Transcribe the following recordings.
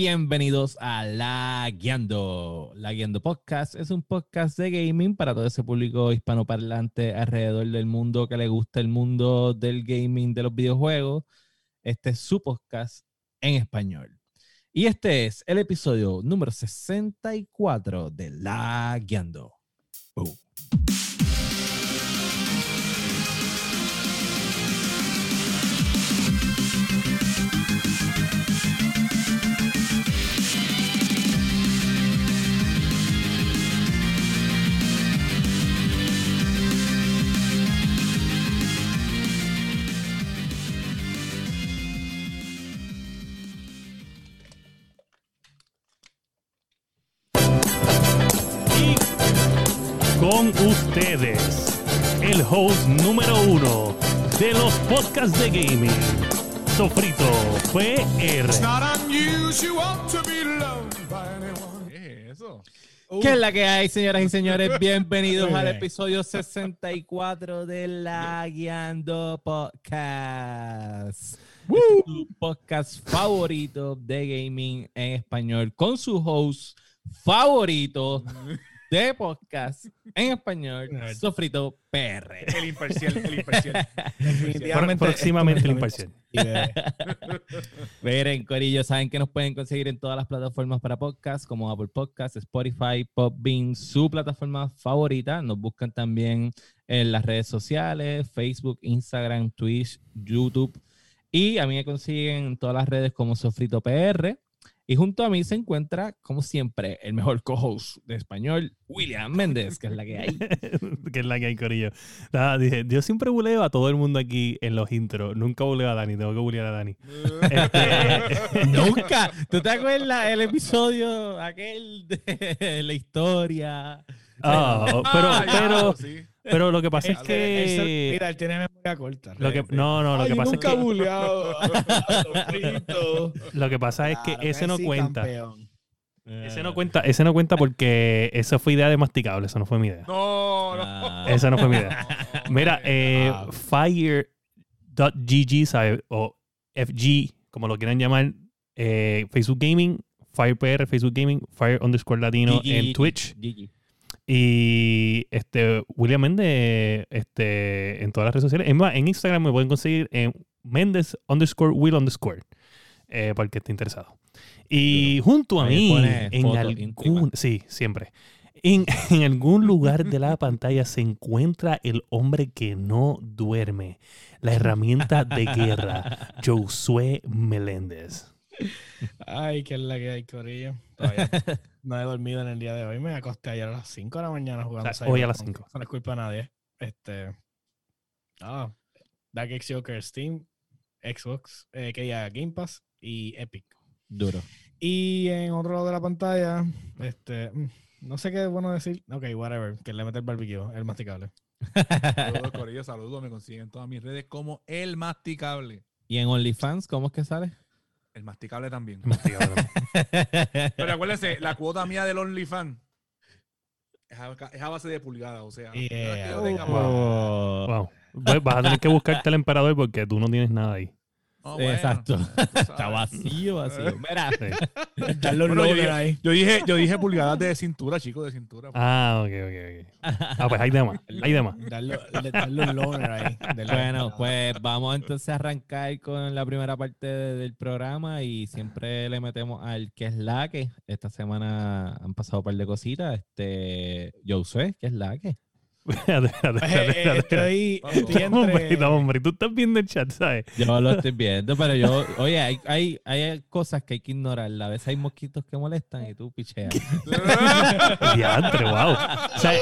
bienvenidos a La Guiando. La Guiando Podcast es un podcast de gaming para todo ese público hispanoparlante alrededor del mundo que le gusta el mundo del gaming, de los videojuegos. Este es su podcast en español. Y este es el episodio número 64 de La Guiando. Boom. Con ustedes, el host número uno de los podcasts de gaming, Sofrito PR. ¿Qué es eso? ¿Qué es la que hay, señoras y señores? Bienvenidos al episodio 64 de La Guiando Podcast. Este es tu podcast favorito de gaming en español con su host favorito de podcast en español, Sofrito PR. El imparcial, el imparcial. Próximamente el imparcial. Miren, Corillo, saben que nos pueden conseguir en todas las plataformas para podcast, como Apple Podcasts, Spotify, Podbean, su plataforma favorita. Nos buscan también en las redes sociales, Facebook, Instagram, Twitch, YouTube. Y a mí me consiguen en todas las redes como Sofrito PR. Y junto a mí se encuentra, como siempre, el mejor co-host de español, William Méndez, que es la que hay. que es la que hay, Corillo. Nada, dije, yo siempre buleo a todo el mundo aquí en los intros. Nunca buleo a Dani, tengo que bulear a Dani. Este, Nunca. ¿Tú te acuerdas el episodio aquel de la historia? ah, pero, Ah, ya, pero, sí. Pero lo que pasa es Él- que. Mira, él tiene memoria corta. Lo que, no, no, lo Ay, que pasa es que, buleado. Lo que pasa es que Claro ese no sí, cuenta. campeón. Ese no cuenta, ese no cuenta porque esa fue idea de masticable, eso no fue mi idea. No, no. Ah. Esa no fue mi idea. Mira, eh, Wow. fire.gg, ¿sabes? O FG, como lo quieran llamar, eh, Facebook Gaming, FirePR, Facebook Gaming, Fire underscore Latino Gigi, en Twitch. Gigi. Y este William Méndez este, en todas las redes sociales. En Instagram me pueden conseguir en Méndez underscore Will underscore. eh, para el que esté interesado. Y junto a mí, en algún. íntima. Sí, siempre. En, en algún lugar de la pantalla se encuentra el hombre que no duerme. La herramienta de guerra, Josué Meléndez. Ay, qué es la que hay, Corillo. Todavía no he dormido en el día de hoy. Me acosté ayer a las 5 de la mañana jugando. O sea, hoy a las Cyberpunk. 5. Eso no es culpa de nadie. Este. Ah, Dark X Joker, Steam, Xbox, eh, que ya Game Pass y Epic. Duro. Y en otro lado de la pantalla, este. mm, No sé qué es bueno decir. Ok, whatever. Que le mete el barbecue, el masticable. Saludos, Corillo, saludos. Me consiguen en todas mis redes como el masticable. ¿Y en OnlyFans cómo es que sale? El masticable también. Masticable. Pero acuérdense, la cuota mía del OnlyFans es a, es a base de pulgadas, o sea. Yeah. que yo tenga Oh. Wow. Pues vas a tener que buscarte al emperador porque tú no tienes nada ahí. Bueno, Exacto. Está vacío, vacío. Mira. Están los Bueno, yo, ahí. yo dije, yo dije pulgadas de cintura, chicos, de cintura. Ah, ok, ok, ok. Ah, pues hay de más. Hay de más. Están los, loaders ahí. Bueno, pues vamos entonces a arrancar con la primera parte de- del programa y siempre le metemos al que es la que. Esta semana han pasado un par de cositas. Este, yo sé que es la que. Espérate, espérate, Eh, espérate, eh, estoy, entre... hombre, tú estás viendo el chat, ¿sabes? Yo lo estoy viendo, pero yo, oye, hay, hay, hay cosas que hay que ignorar. A veces hay mosquitos que molestan y tú picheas. Diantre, wow. O sea,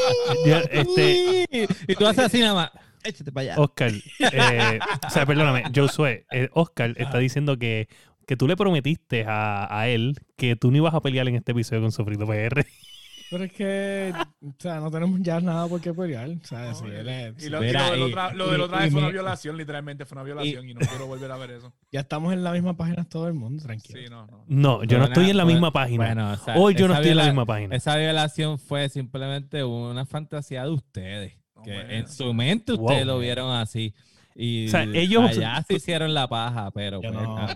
yo, este, y tú haces así nada más. Échate para allá. Oscar, eh, o sea, perdóname, Josué, eh, Oscar está diciendo que, que tú le prometiste a, a él que tú no ibas a pelear en este episodio con Sofrito PR. Pero es que, o sea, no tenemos ya nada por qué pelear. O sea, si él es- Y lo, y lo del y- otra, lo del y- otra vez y fue una violación, literalmente fue una violación y, no quiero volver a ver eso. ya estamos en la misma página todo el mundo, tranquilo. Sí, no, no. No, yo no estoy en la misma página. Bueno, o sea, Hoy yo no estoy en la misma página. Esa violación fue simplemente una fantasía de ustedes. No, Que bueno. en su mente Wow. ustedes lo vieron así. Y O sea, ellos- allá se hicieron la paja, pero pues, no.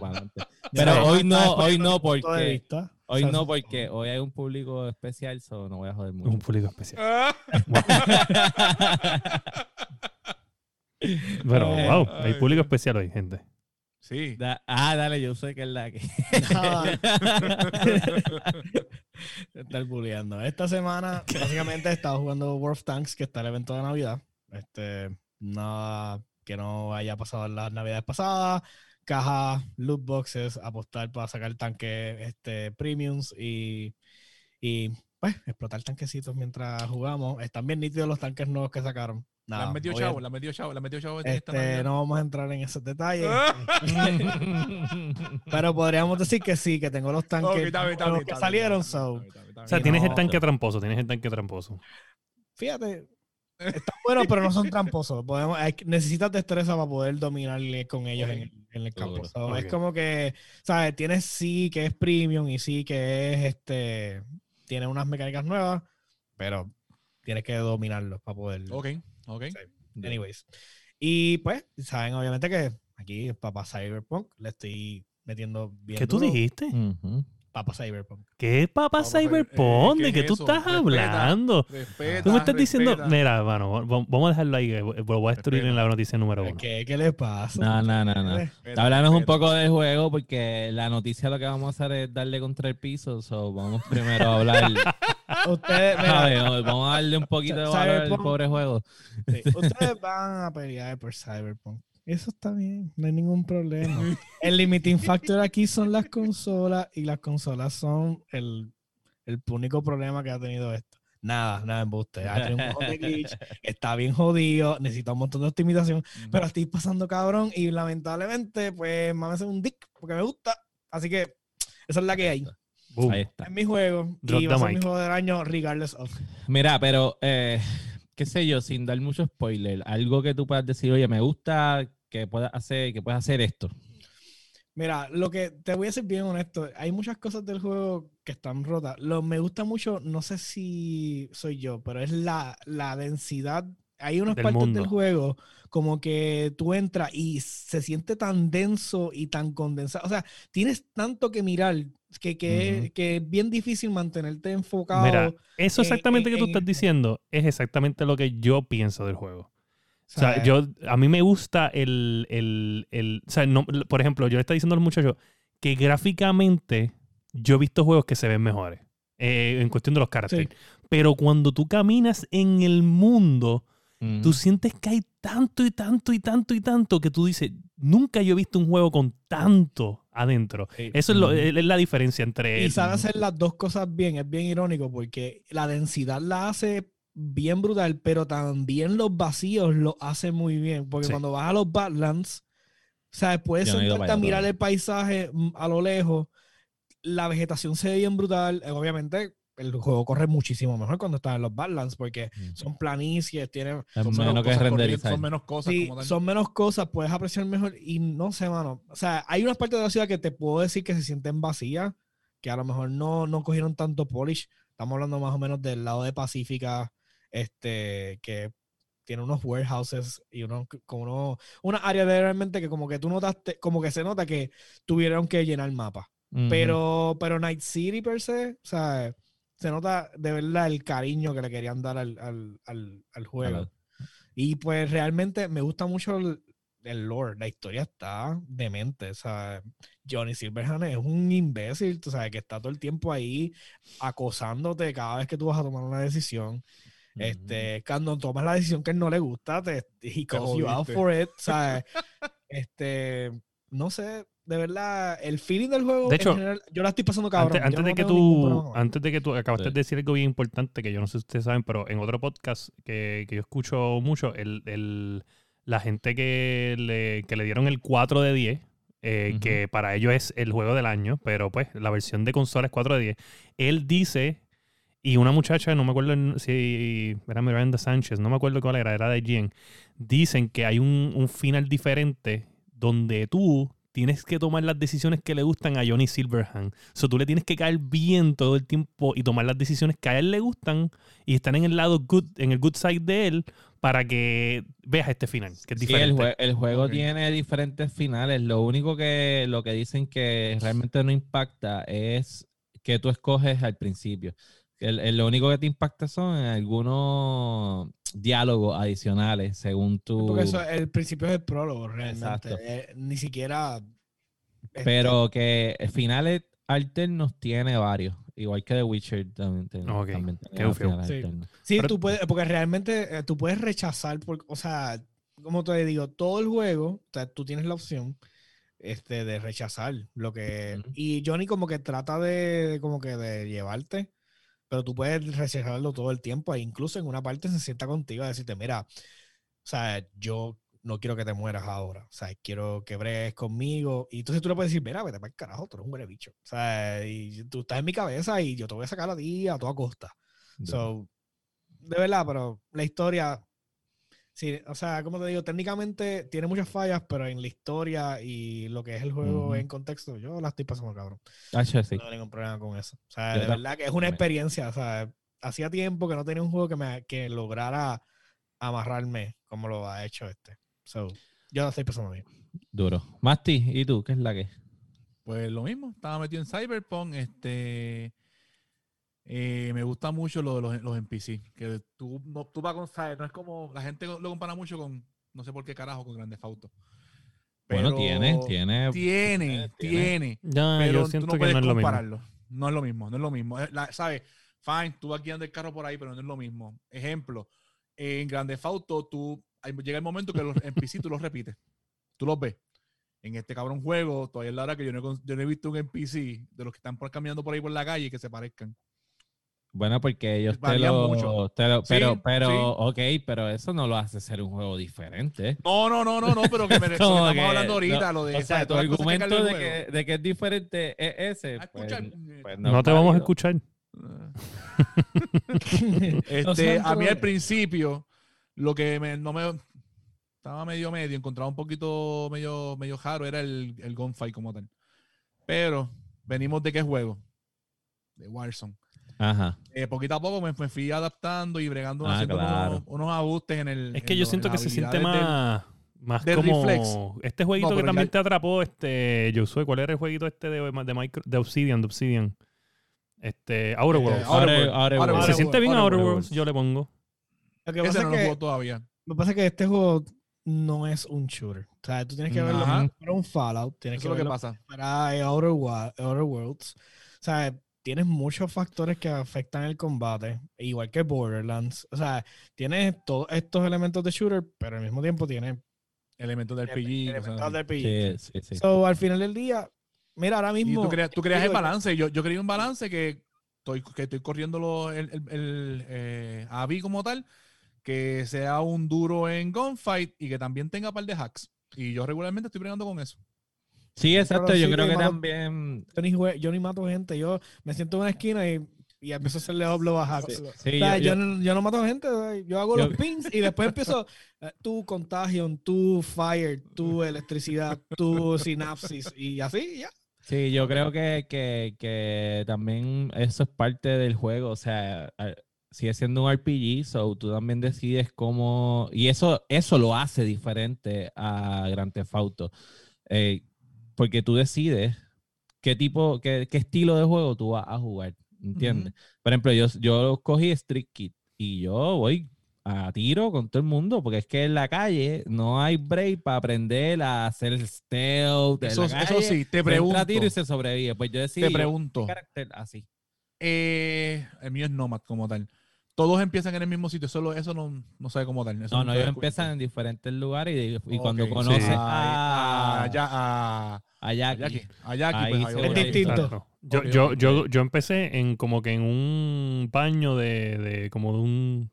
Pero hoy no, hoy no, de porque hoy sea, no porque hoy hay un público especial, so no voy a joder mucho. un público especial. Pero, Eh, wow, hay ay, público especial hoy, gente. Sí. Da- ah, dale, yo sé que es la que. estar bulleando. Esta semana, básicamente, he estado jugando World of Tanks, que está el evento de Navidad. Este, nada que no haya pasado en las Navidades pasadas. Cajas, loot boxes, apostar para sacar tanques este, premiums y, y pues explotar tanquecitos mientras jugamos. Están bien nítidos los tanques nuevos que sacaron. La Nada, metido obvia- chavo, la metido chavo, la metido chavo. este, no vamos a entrar en esos detalles. Pero podríamos decir que sí, que tengo los tanques Ok, está bien, está nuevos bien, que salieron. so, O sea, tienes el no- tanque tramposo, tienes el tanque tramposo. Fíjate, están buenos, pero no son tramposos. Podemos, hay necesitas destreza para poder dominar con ellos en, el- en el campo. So, Es Ok. como que, ¿sabes? Tienes sí que es premium y sí que es este. Tiene unas mecánicas nuevas, pero tienes que dominarlos para poder. Ok, ok. Anyways. Y pues, saben, obviamente que aquí, Papá Cyberpunk, le estoy metiendo bien. ¿Qué tú duro. dijiste? Ujú. Papá Cyberpunk. ¿Qué papa Vamos a ver, Cyberpunk? eh, ¿De ¿qué es tú estás Respeta. hablando? Respeta, Tú me estás diciendo, respeta. mira, mano, va- vamos a dejarlo ahí, lo voy a destruir en la noticia número uno. ¿Qué, ¿Qué le pasa? No, no, no, no. Respeta, Háblanos un poco del juego porque la noticia lo que vamos a hacer es darle contra el piso. So vamos primero a hablar. Ustedes, mira, ¿sabes? Vamos a darle un poquito de valor al pobre juego. Sí, Ustedes van a pelear por Cyberpunk. Eso está bien, no hay ningún problema. El limiting factor aquí son las consolas y las consolas son el, el único problema que ha tenido esto. Nada, nada embuste. Ha tenido un montón de glitch, está bien jodido, necesita un montón de optimización, pero estoy pasando cabrón y lamentablemente, pues, me hace un dick porque me gusta. Así que esa es la que hay. Boom. Ahí está. Es mi juego Drop y va a ser mi juego del año regardless of. Mira, pero eh, qué sé yo, sin dar mucho spoiler, algo que tú puedas decir, oye, me gusta que puedas hacer, que puedas hacer esto. Mira, lo que te voy a ser bien honesto, hay muchas cosas del juego que están rotas. Lo me gusta mucho, no sé si soy yo, pero es la, la densidad. Hay unas Del partes mundo. del juego como que tú entras y se siente tan denso y tan condensado. O sea, tienes tanto que mirar que, que, que es bien difícil mantenerte enfocado. Mira, eso en- exactamente en- que tú en- estás diciendo es exactamente lo que yo pienso del juego. O sea, yo, a mí me gusta el, el, el- o sea, no- por ejemplo, yo le estaba diciendo a los muchachos que gráficamente yo he visto juegos que se ven mejores eh, en cuestión de los caracteres. Pero cuando tú caminas en el mundo, Mm. tú sientes que hay tanto y tanto y tanto y tanto que tú dices, nunca yo he visto un juego con tanto adentro. Sí. Eso es, lo- es la diferencia entre... Y sabe hacer las dos cosas bien, es bien irónico porque la densidad la hace bien brutal, pero también los vacíos lo hace muy bien. Porque Sí. cuando vas a los Badlands, ¿sabes? Puedes no sentarte a mirar todavía. el paisaje mm, a lo lejos. La vegetación se ve bien brutal. Eh, Obviamente, el juego corre muchísimo mejor cuando estás en los Badlands porque Mm. son planicies, tienen Son menos menos que renderizar. Son menos cosas Sí, como son menos cosas, puedes apreciar mejor y no sé, mano. O sea, hay unas partes de la ciudad que te puedo decir que se sienten vacías, que a lo mejor no, no cogieron tanto polish. Estamos hablando más o menos del lado de Pacífica, este, que tiene unos warehouses y unos, como uno, una área de realmente que como que tú notaste, como que se nota que tuvieron que llenar mapas. Ujú. Pero, pero Night City per se, o sea, se nota de verdad el cariño que le querían dar al, al, al, al juego. Claro. Y pues realmente me gusta mucho el, el lore. La historia está demente. O sea, Johnny Silverhand es un imbécil, tú sabes, que está todo el tiempo ahí acosándote cada vez que tú vas a tomar una decisión. Este, cuando tomas la decisión que no le gusta, te, he calls you out for it. ¿sabes? este, no sé, de verdad, el feeling del juego, De en hecho, general, yo la estoy pasando cabrón. Antes, yo antes no de que tú, antes de que tú acabaste Sí. de decir algo bien importante que yo no sé si ustedes saben, pero en otro podcast que, que yo escucho mucho, el, el- la gente que le, que le dieron el 4 de 10, eh, que para ellos es el juego del año, pero pues la versión de consola es 4 de 10. Él dice, y una muchacha, no me acuerdo si era Miranda Sánchez, no me acuerdo cuál era, era de Jen, dicen que hay un, un final diferente donde tú tienes que tomar las decisiones que le gustan a Johnny Silverhand. So, tú le tienes que caer bien todo el tiempo y tomar las decisiones que a él le gustan y estar en el lado good, en el good side de él para que veas este final, que es Sí, diferente. el, jue- el juego tiene diferentes finales. Lo único que lo que dicen que realmente no impacta es que tú escoges al principio. El, el- lo único que te impacta son algunos diálogos adicionales según tu. Porque eso, el principio es el prólogo, realmente. Eh, ni siquiera. este, Pero que finales alternos tiene varios. Igual que The Witcher también, tiene- Ok, también qué tiene Sí. Sí, Pero- tú puedes, porque realmente eh, tú puedes rechazar, por, o sea, como te digo, todo el juego, o sea, tú tienes la opción este, de rechazar lo que... Y Johnny como que trata de, de como que de llevarte, pero tú puedes rechazarlo todo el tiempo e incluso en una parte se sienta contigo a decirte, mira, o sea, yo no quiero que te mueras ahora, o sea, quiero que bregues conmigo. Y entonces tú le puedes decir, mira, vete para el carajo, tú eres un huele bicho. O sea, y tú estás en mi cabeza y yo te voy a sacar a ti a toda costa. So, de verdad, pero la historia, sí, o sea, como te digo, técnicamente tiene muchas fallas, pero en la historia y lo que es el juego en contexto, yo la estoy pasando cabrón. Hacho, sí. No tengo ningún problema con eso. O sea, Yo de verdad que es una experiencia, o sea, hacía tiempo que no tenía un juego que me que lograra amarrarme como lo ha hecho este. So, yo la estoy pasando bien. Duro. Masti, ¿y tú? ¿Qué es la que? Pues lo mismo, estaba metido en Cyberpunk. Este, eh, me gusta mucho lo de los, los NPC. Que tú, no, tú vas con, ¿sabes? No es como, la gente lo compara mucho con, no sé por qué carajo, con Grande Fauto. Bueno, tiene, tiene. Tiene, tiene. tiene. Ya, pero yo tú siento no que puedes no es lo mismo. compararlo. No es lo mismo, no es lo mismo. La- ¿Sabes? Fine, tú vas guiando el carro por ahí, pero no es lo mismo. Ejemplo, en Grande Fauto, tú llega el momento que los NPC tú los repites. Tú los ves. En este cabrón juego, todavía es la hora que yo no, he, yo no he visto un NPC de los que están por, caminando por ahí por la calle que se parezcan. Bueno, porque ellos te Varían lo, mucho. te lo- Sí, pero, pero, sí. ok, pero eso no lo hace ser un juego diferente. No, no, no, no, no, pero que me que estamos que, hablando ahorita, no, lo de o sea, tu que argumento de que, de que es diferente es ese. A pues, pues No es te vamos a escuchar. Este, a mí al principio, lo que me, no me estaba medio medio, encontraba un poquito medio, medio raro, era el, el gunfight como tal. Pero venimos de qué juego? De Warzone. Ajá. Eh, poquito a poco me, me fui adaptando y bregando Ah, claro. unos, unos ajustes en el. Es que yo lo- en siento que se siente del- más, más del como reflex. este jueguito No, que también ya- te atrapó, este, Josué, ¿cuál era el jueguito este de, de, micro- de Obsidian, de Obsidian? Este, Outer Eh, Worlds. Outer Outer- Worlds. Outer Outer Worlds. se siente bien Outer Outer Worlds. Worlds, yo le pongo. Lo que Ese pasa no lo es que juego todavía. Lo que pasa es que este juego no es un shooter. O sea, tú tienes que verlo fuera un Fallout, tienes Eso que es lo que verlo pasa. para Outer, Wa- Outer Worlds. O sea, tienes muchos factores que afectan el combate, igual que Borderlands. O sea, tienes todos estos elementos de shooter, pero al mismo tiempo tienes Elementos del PG. elementos cosas así. de RPG. Sí, sí, sí. So, al final del día, mira, ahora Y mismo. tú creas, tú creas el balance. Yo, yo creía un balance que estoy, que estoy corriendo lo- el, el, el, eh, AVI como tal, que sea un duro en gunfight y que también tenga par de hacks. Y yo regularmente estoy bregando con eso. Sí, exacto. Yo creo que hermano. también. Yo ni, jue- yo ni mato gente, yo me siento en una esquina y, y empiezo a hacerle a hacks. Sí, O sea, yo- yo, yo- no, yo no mato gente, yo hago los pings y después empiezo eh, tu contagion, tu fire, tu electricidad, tu sinapsis y así, ya. Sí, yo creo que, que, que también eso es parte del juego. O sea, sigue siendo un RPG, so tú también decides cómo. Y eso, eso lo hace diferente a Grand Theft Auto. Eh, porque tú decides qué tipo, qué, qué estilo de juego tú vas a jugar. ¿Entiendes? Por ejemplo, yo, yo cogí Street Kid y yo voy a tiro con todo el mundo, porque es que en la calle no hay break para aprender a hacer stealth. en Eso, la eso calle sí, te se pregunto. a tiro y se sobrevive. Pues yo decidí Te pregunto. un carácter así. Eh, el mío es Nomad como tal. Todos empiezan en el mismo sitio, solo eso no, no sabe cómo tal. Eso No, no, ellos empiezan en diferentes lugares y, y cuando Ok, conoces sí. a, a, ya- a, a a Jackie, Jackie, a Jackie, Ahí pues, Es distinto. Claro. Yo, yo, yo, yo empecé en como que en un baño de, de como de un,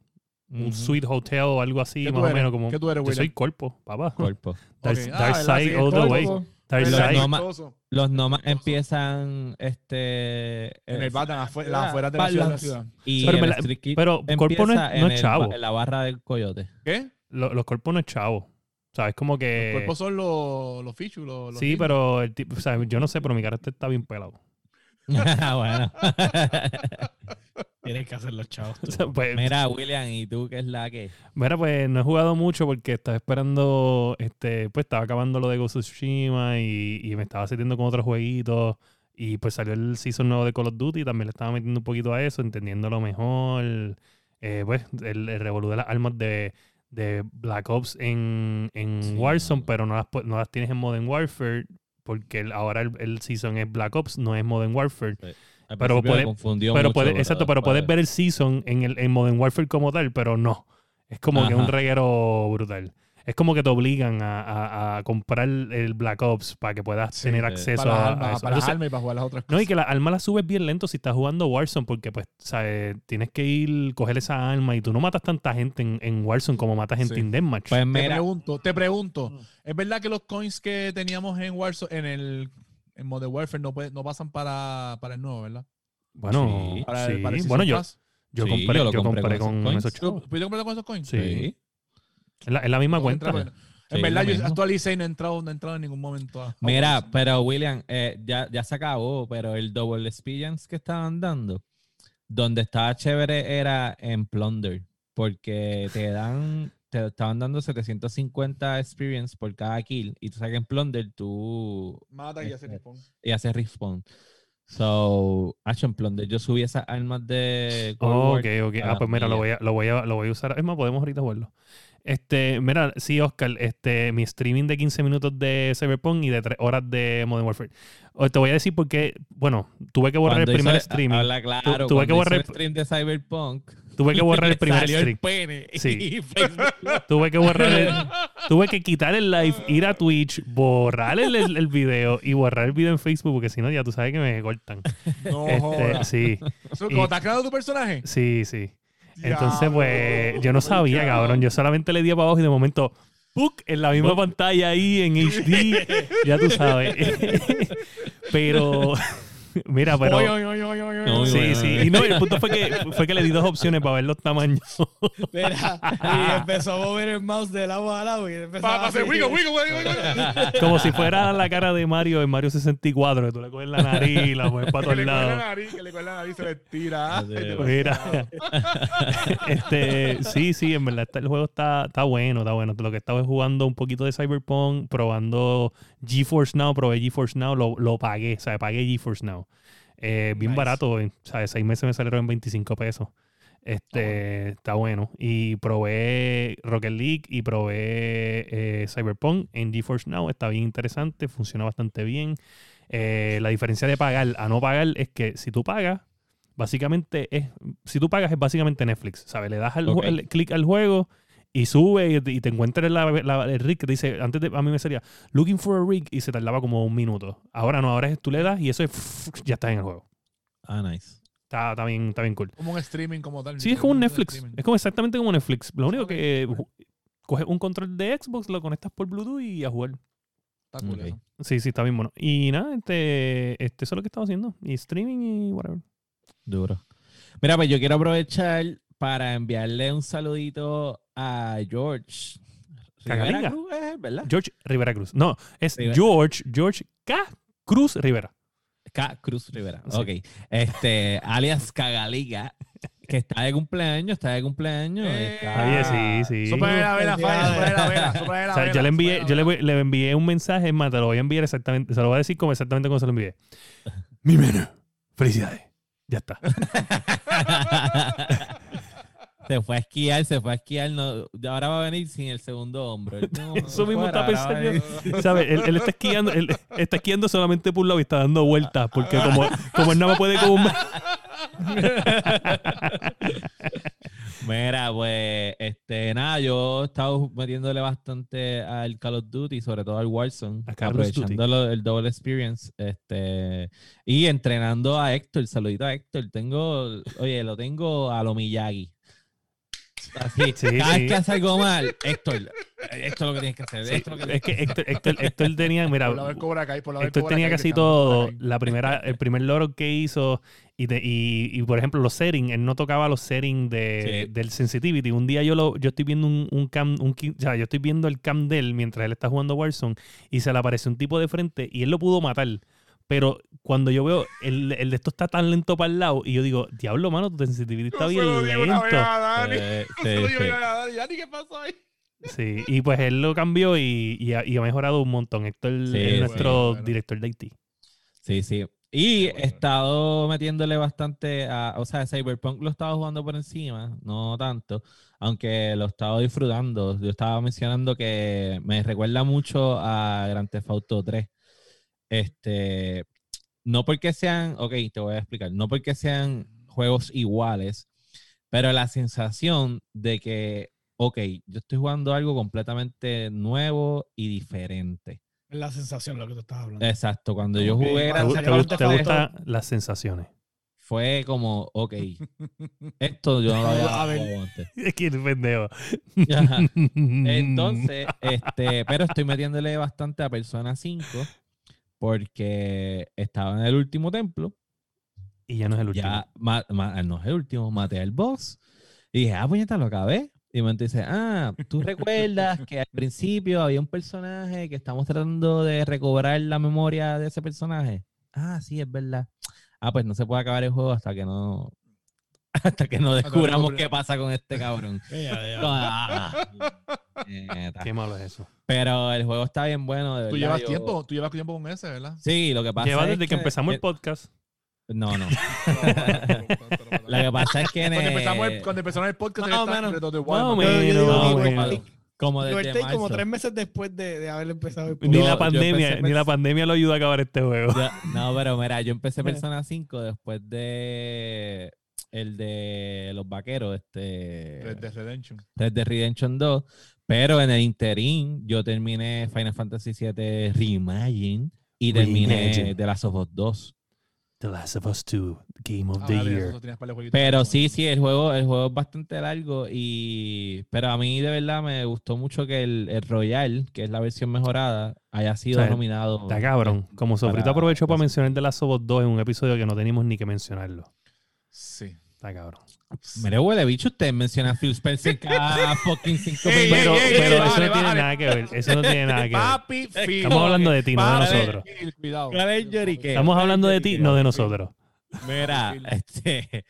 un Ujú, suite hotel o algo así, ¿Qué más o menos como... ¿Qué tú eres, Yo soy cuerpo, papá. cuerpo. Dark, Ah. Side all the way. Los Chistoso. Los nomas empiezan este En eh, el Batman, afuera, las afueras de la ciudad. de la ciudad. y Pero el Street Kid Pero cuerpo no es, no chavo. en la barra del coyote. ¿Qué? Lo- los cuerpos no es chavo. O ¿Sabes? Como Los que. cuerpos son los, los fichus, los, los Sí, pero el tipo, o sea, yo no sé, pero mi carácter está bien pelado. bueno. Tienes que hacer los chavos. tú. Pues, Mira, William, ¿y tú qué es la que? Mira, pues no he jugado mucho porque estaba esperando, este, pues estaba acabando lo de Ghost of Tsushima y, y me estaba haciendo con otros jueguitos. Y pues salió el season nuevo de Call of Duty, también le estaba metiendo un poquito a eso, entendiéndolo mejor. Eh, pues el, el revolú de las armas de, de Black Ops en, en Sí, Warzone, pero no las, no las tienes en Modern Warfare porque el- ahora el, el season es Black Ops, no es Modern Warfare. Al Pero principio me puede- confundió Pero mucho, puede, exacto, pero puedes ver el season en, el, en Modern Warfare como tal, pero no. Es como que Ajá. un reguero brutal. Es como que te obligan a, a- a comprar el Black Ops para que puedas Sí, tener sí. acceso para a, a armas, eso. para las Entonces, armas y para jugar las otras cosas. no, y que la arma la subes bien lento si estás jugando Warzone, porque pues, ¿sabes? Tienes que ir, coger esa arma y tú no matas tanta gente en, en Warzone como matas gente Sí. en Deathmatch. Pues Te mira, pregunto, te pregunto, ¿es verdad que los coins que teníamos en Warzone, en el en Modern Warfare no, puede- no pasan para, para el nuevo, verdad? bueno, Sí. Para sí. el, para el bueno, yo, yo Sí, compré, yo lo yo compré compré con con, esos coins. esos ¿Tú chavos. pudiste comprar con esos coins? Sí. Es la, es la misma No, cuenta. entra- En Sí, verdad, yo actualicé y no he entrado, no he entrado en ningún momento. a- a Mira, pero William, eh, ya, ya se acabó, pero el double experience que estaban dando, donde estaba chévere era en Plunder, porque te dan, te estaban dando 750 experience por cada kill, y tú sabes que en Plunder tú Mata y hace este, respawn. y haces respawn. So, hecho en Plunder, yo subí esas armas de Cold Oh, War ok, ok. Ah, pues mira, lo voy, a, lo, voy a, lo voy a usar. Es más, podemos ahorita jugarlo. Este, mira, sí, Oscar, este, mi streaming de 15 minutos de Cyberpunk y de 3 horas de Modern Warfare. O te voy a decir porque, bueno, tuve que borrar Cuando el primer hizo- streaming. Habla claro, tuve que borrar el el- stream de Cyberpunk. Tuve que borrar el primer salió stream. pene Sí. Tuve que borrar el, tuve que quitar el live, ir a Twitch, borrar el, el, el video y borrar el video en Facebook porque si no ya tú sabes que me cortan. No Este, sí, Eso, y- ¿Cómo estás creando tu personaje? sí, sí. Entonces, pues, yo no sabía, cabrón. Yo solamente le di para abajo y de momento, ¡puc! En la misma pantalla ahí, en HD. ya tú sabes. pero, mira, pero... Oy, oy, oy, oy, oy, oy. No, Sí, bueno, sí. Y no, el punto fue que, fue que le di dos opciones para ver los tamaños. Mira, y empezó a mover el mouse de lado a lado y empezó Pa- pa hacer wiggle, wiggle, wiggle, wiggle. Como si fuera la cara de Mario en Mario 64, que tú le coges la nariz y la mueves para Que todos le la lados. nariz, que le coge la nariz, se le tira. Te Mira. este, sí, sí, en verdad el juego está, está bueno, está bueno. Lo que estaba es jugando un poquito de Cyberpunk, probando GeForce Now, probé GeForce Now, lo, lo pagué, o sea, pagué GeForce Now. Eh, bien Nice. barato, o sea, seis meses me salieron en 25 pesos. Este, está bueno. Y probé Rocket League y probé eh, Cyberpunk en GeForce Now. Está bien interesante, funciona bastante bien. Eh, la diferencia de pagar a no pagar es que si tú pagas, básicamente es, si tú pagas es básicamente Netflix, ¿sabes? Le das al, clic al juego y sube y te, y te encuentras la- la- el rig que te dice, antes de, a mí me salía looking for a rig y se tardaba como un minuto. Ahora no, ahora es, tú le das y eso es, ya estás en el juego. Ah, nice. Está, está bien, está bien cool. Como un streaming como tal. Sí, es como un Netflix. Es como exactamente como Netflix. Lo único que ju- coges un control de Xbox, lo conectas por Bluetooth y a jugar. Está cool Ok. eso. Sí, sí, está bien bueno. Y nada, este, este eso es lo que estaba haciendo. Y streaming y whatever. Duro. Mira, pues yo quiero aprovechar para enviarle un saludito a George. Cagaliga. Rivera Cruz, es, ¿verdad? George Rivera Cruz. No, es Rivera. George, George K. Cruz Rivera. K. Cruz Rivera. Sí. Ok. Este, alias Cagaliga, que está de cumpleaños, está de cumpleaños. Eh, está- Oye, sí, sí. De la vela, la la vela, yo le envié, yo le, le envié un mensaje, es más, te lo voy a enviar exactamente, se lo voy a decir como exactamente como se lo envié. Mi menú. Felicidades. Ya está. Se fue a esquiar, se fue a esquiar. No, ahora va a venir sin el segundo hombro. No- Eso mismo fuera, está pensando. ¿Sabes? Él, él está esquiando, él está esquiando solamente por un lado y está dando vueltas, porque como, como él no me puede un Mira, pues, este, nada, yo he estado metiéndole bastante al Call of Duty, sobre todo al Warzone, aprovechando lo- el Double Experience, este, y entrenando a Héctor, saludito a Héctor, tengo, oye, lo tengo a lo Miyagi. Así, Sí, cada sí. vez que hace algo mal, Héctor, esto es lo que tienes que hacer. Sí, esto es lo que es que Héctor, Héctor- Héctor tenía, mira, Héctor tenía casi todo, la primera, el primer logro que hizo y, de- y, y, por ejemplo los settings, él no tocaba los settings de, Sí. del sensitivity. Un día yo lo, yo estoy viendo un, un cam, un, o sea, yo estoy viendo el cam de él mientras él está jugando Warzone y se le aparece un tipo de frente y él lo pudo matar. Pero cuando yo veo el, el de esto está tan lento para el lado y yo digo, diablo, mano, tu sensitivity está se bien lo lento. a Dani. Eh, Yo se lo sí, sí. a Dani. Dani, ¿qué pasó ahí? Sí, y pues él lo cambió y, y ha, y ha mejorado un montón. Héctor Sí, es sí, nuestro bueno. director de IT. Sí, sí. Y bueno. he estado metiéndole bastante a, o sea, Cyberpunk lo estaba jugando por encima, no tanto, aunque lo estaba disfrutando. Yo estaba mencionando que me recuerda mucho a Grand Theft Auto 3. Este, no porque sean, ok, te voy a explicar, no porque sean juegos iguales, pero la sensación de que, ok, yo estoy jugando algo completamente nuevo y diferente. Es la sensación lo que tú estás hablando. Exacto, cuando yo Ok, jugué ¿Te, Theft te te Auto gustan las sensaciones? fue como, ok, esto yo no lo había jugado antes. Es que el pendejo. Entonces, este, pero estoy metiéndole bastante a Persona 5 porque estaba en el último templo. Y ya no es el último. Ya, ma- ma- no es el último, maté al boss. Y dije, ah, puñeta, lo acabé. Y me dice, ah, ¿tú recuerdas que al principio había un personaje que estamos tratando de recobrar la memoria de ese personaje? Ah, sí, es verdad. Ah, pues no se puede acabar el juego hasta que no hasta que no descubramos qué pasa con este cabrón. Ah. Qué malo es eso. Pero el juego está bien bueno, de Tú llevas yo- tiempo, tú llevas tiempo con ese, ¿verdad? Sí, lo que pasa Lleva es desde que empezamos el podcast. No, no. Lo que pasa es que en Cuando empezamos el, cuando empezamos el podcast, no, que bueno. Liberty- como desde Liberty como marzo. tres meses después de, de haber empezado el Ni la pandemia, empecé ni la pandemia lo ayuda a acabar este juego. Yo- no, pero mira, yo empecé Persona 5 después de el de los vaqueros, este Red Dead Redemption. Red Dead Redemption 2, pero en el interín yo terminé Final Fantasy VII Reimagine y terminé Reimagine. The Last of Us 2. The Last of Us 2, Game of Ah, the dale, Year. Pero sí, sí, el juego, el juego es bastante largo y pero a mí de verdad me gustó mucho que el, el Royal, que es la versión mejorada, haya sido O sea, nominado. Está cabrón. Como Sofrito para- aprovechó para eso. mencionar The Last of Us 2 en un episodio que no teníamos ni que mencionarlo. Sí. Está cabrón. Mire, huele bicho, usted menciona a Phil Spencer cada fucking cinco minutos. Pero, ey, ey, pero ey, eso no tiene nada que ver. Eso no tiene nada que ver. Papi, Phil. Estamos hablando de ti, no de nosotros. Cuidado. Estamos hablando de ti, no de nosotros. Mira, este,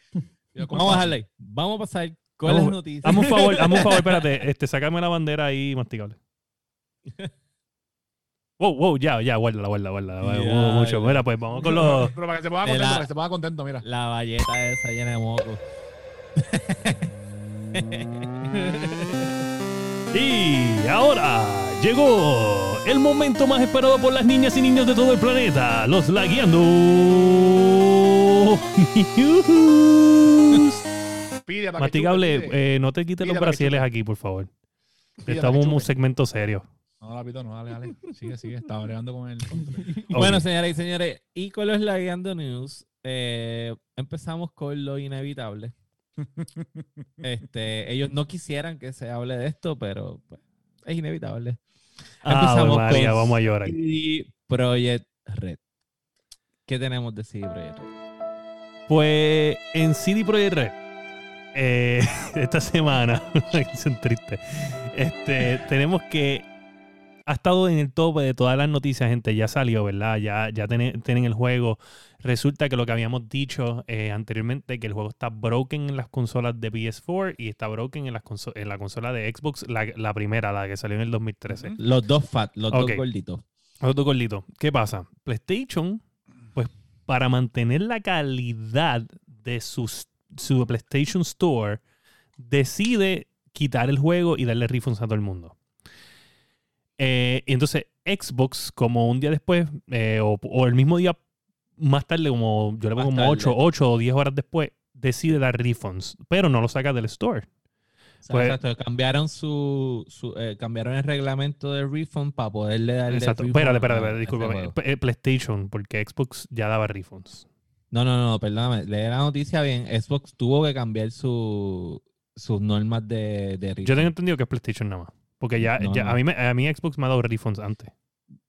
vamos a darle, vamos a pasar con las noticias. Hazme un favor, hazme un favor, espérate. Este, sácame la bandera ahí masticable. Wow, wow, ya, ya, guárdala, guárdala, guárdala. Ya, Hubo mucho. Mira, pues vamos con los. Pero para que se ponga contento, la- para que se ponga contento, mira. La valleta esa llena de moco. Y ahora llegó el momento más esperado por las niñas y niños de todo el planeta, los lagueando. News. Masticable, eh, no te quites Pide los chupe. aquí, por favor. Pide Estamos en un segmento serio. No, Lapito, no, dale, dale. Sigue, sigue. Estaba bregando con el control. Bueno, señoras y señores, y con los Lagueando News, eh, empezamos con lo inevitable. este, ellos no quisieran que se hable de esto, pero pues, es inevitable. Ave Empezamos María, con vamos a llorar. CD Projekt Red. ¿Qué tenemos de CD Projekt Red? Pues en CD Projekt Red, eh, esta semana, que son tristes, este, tenemos que ha estado en el tope de todas las noticias, gente. Ya salió, ¿verdad? Ya, ya tienen, tienen el juego. Resulta que lo que habíamos dicho eh, anteriormente, que el juego está broken en las consolas de PS4 y está broken en, las en la consola de Xbox, la, la primera, la que salió en el 2013. Ujú. Los dos fat, los dos gorditos. Otro corlito. ¿Qué pasa? PlayStation, pues para mantener la calidad de sus- su PlayStation Store, decide quitar el juego y darle refunds a todo el mundo. Eh, y entonces Xbox, como un día después, eh, o, o el mismo día más tarde, como yo le pongo como tarde. 8, 8 o 10 horas después, decide dar refunds, pero no lo saca del store. O sea, Pues- exacto, cambiaron su, su, eh, cambiaron el reglamento de refund para poderle darle Exacto. Espérate, espérate, discúlpame. PlayStation, porque Xbox ya daba refunds. No, no, no, perdóname. Leí la noticia bien. Xbox tuvo que cambiar su, sus normas de, de Yo refund. tengo entendido que es PlayStation nada más. Porque ya, No, ya no. A, mí me- a mí Xbox me ha dado refunds antes.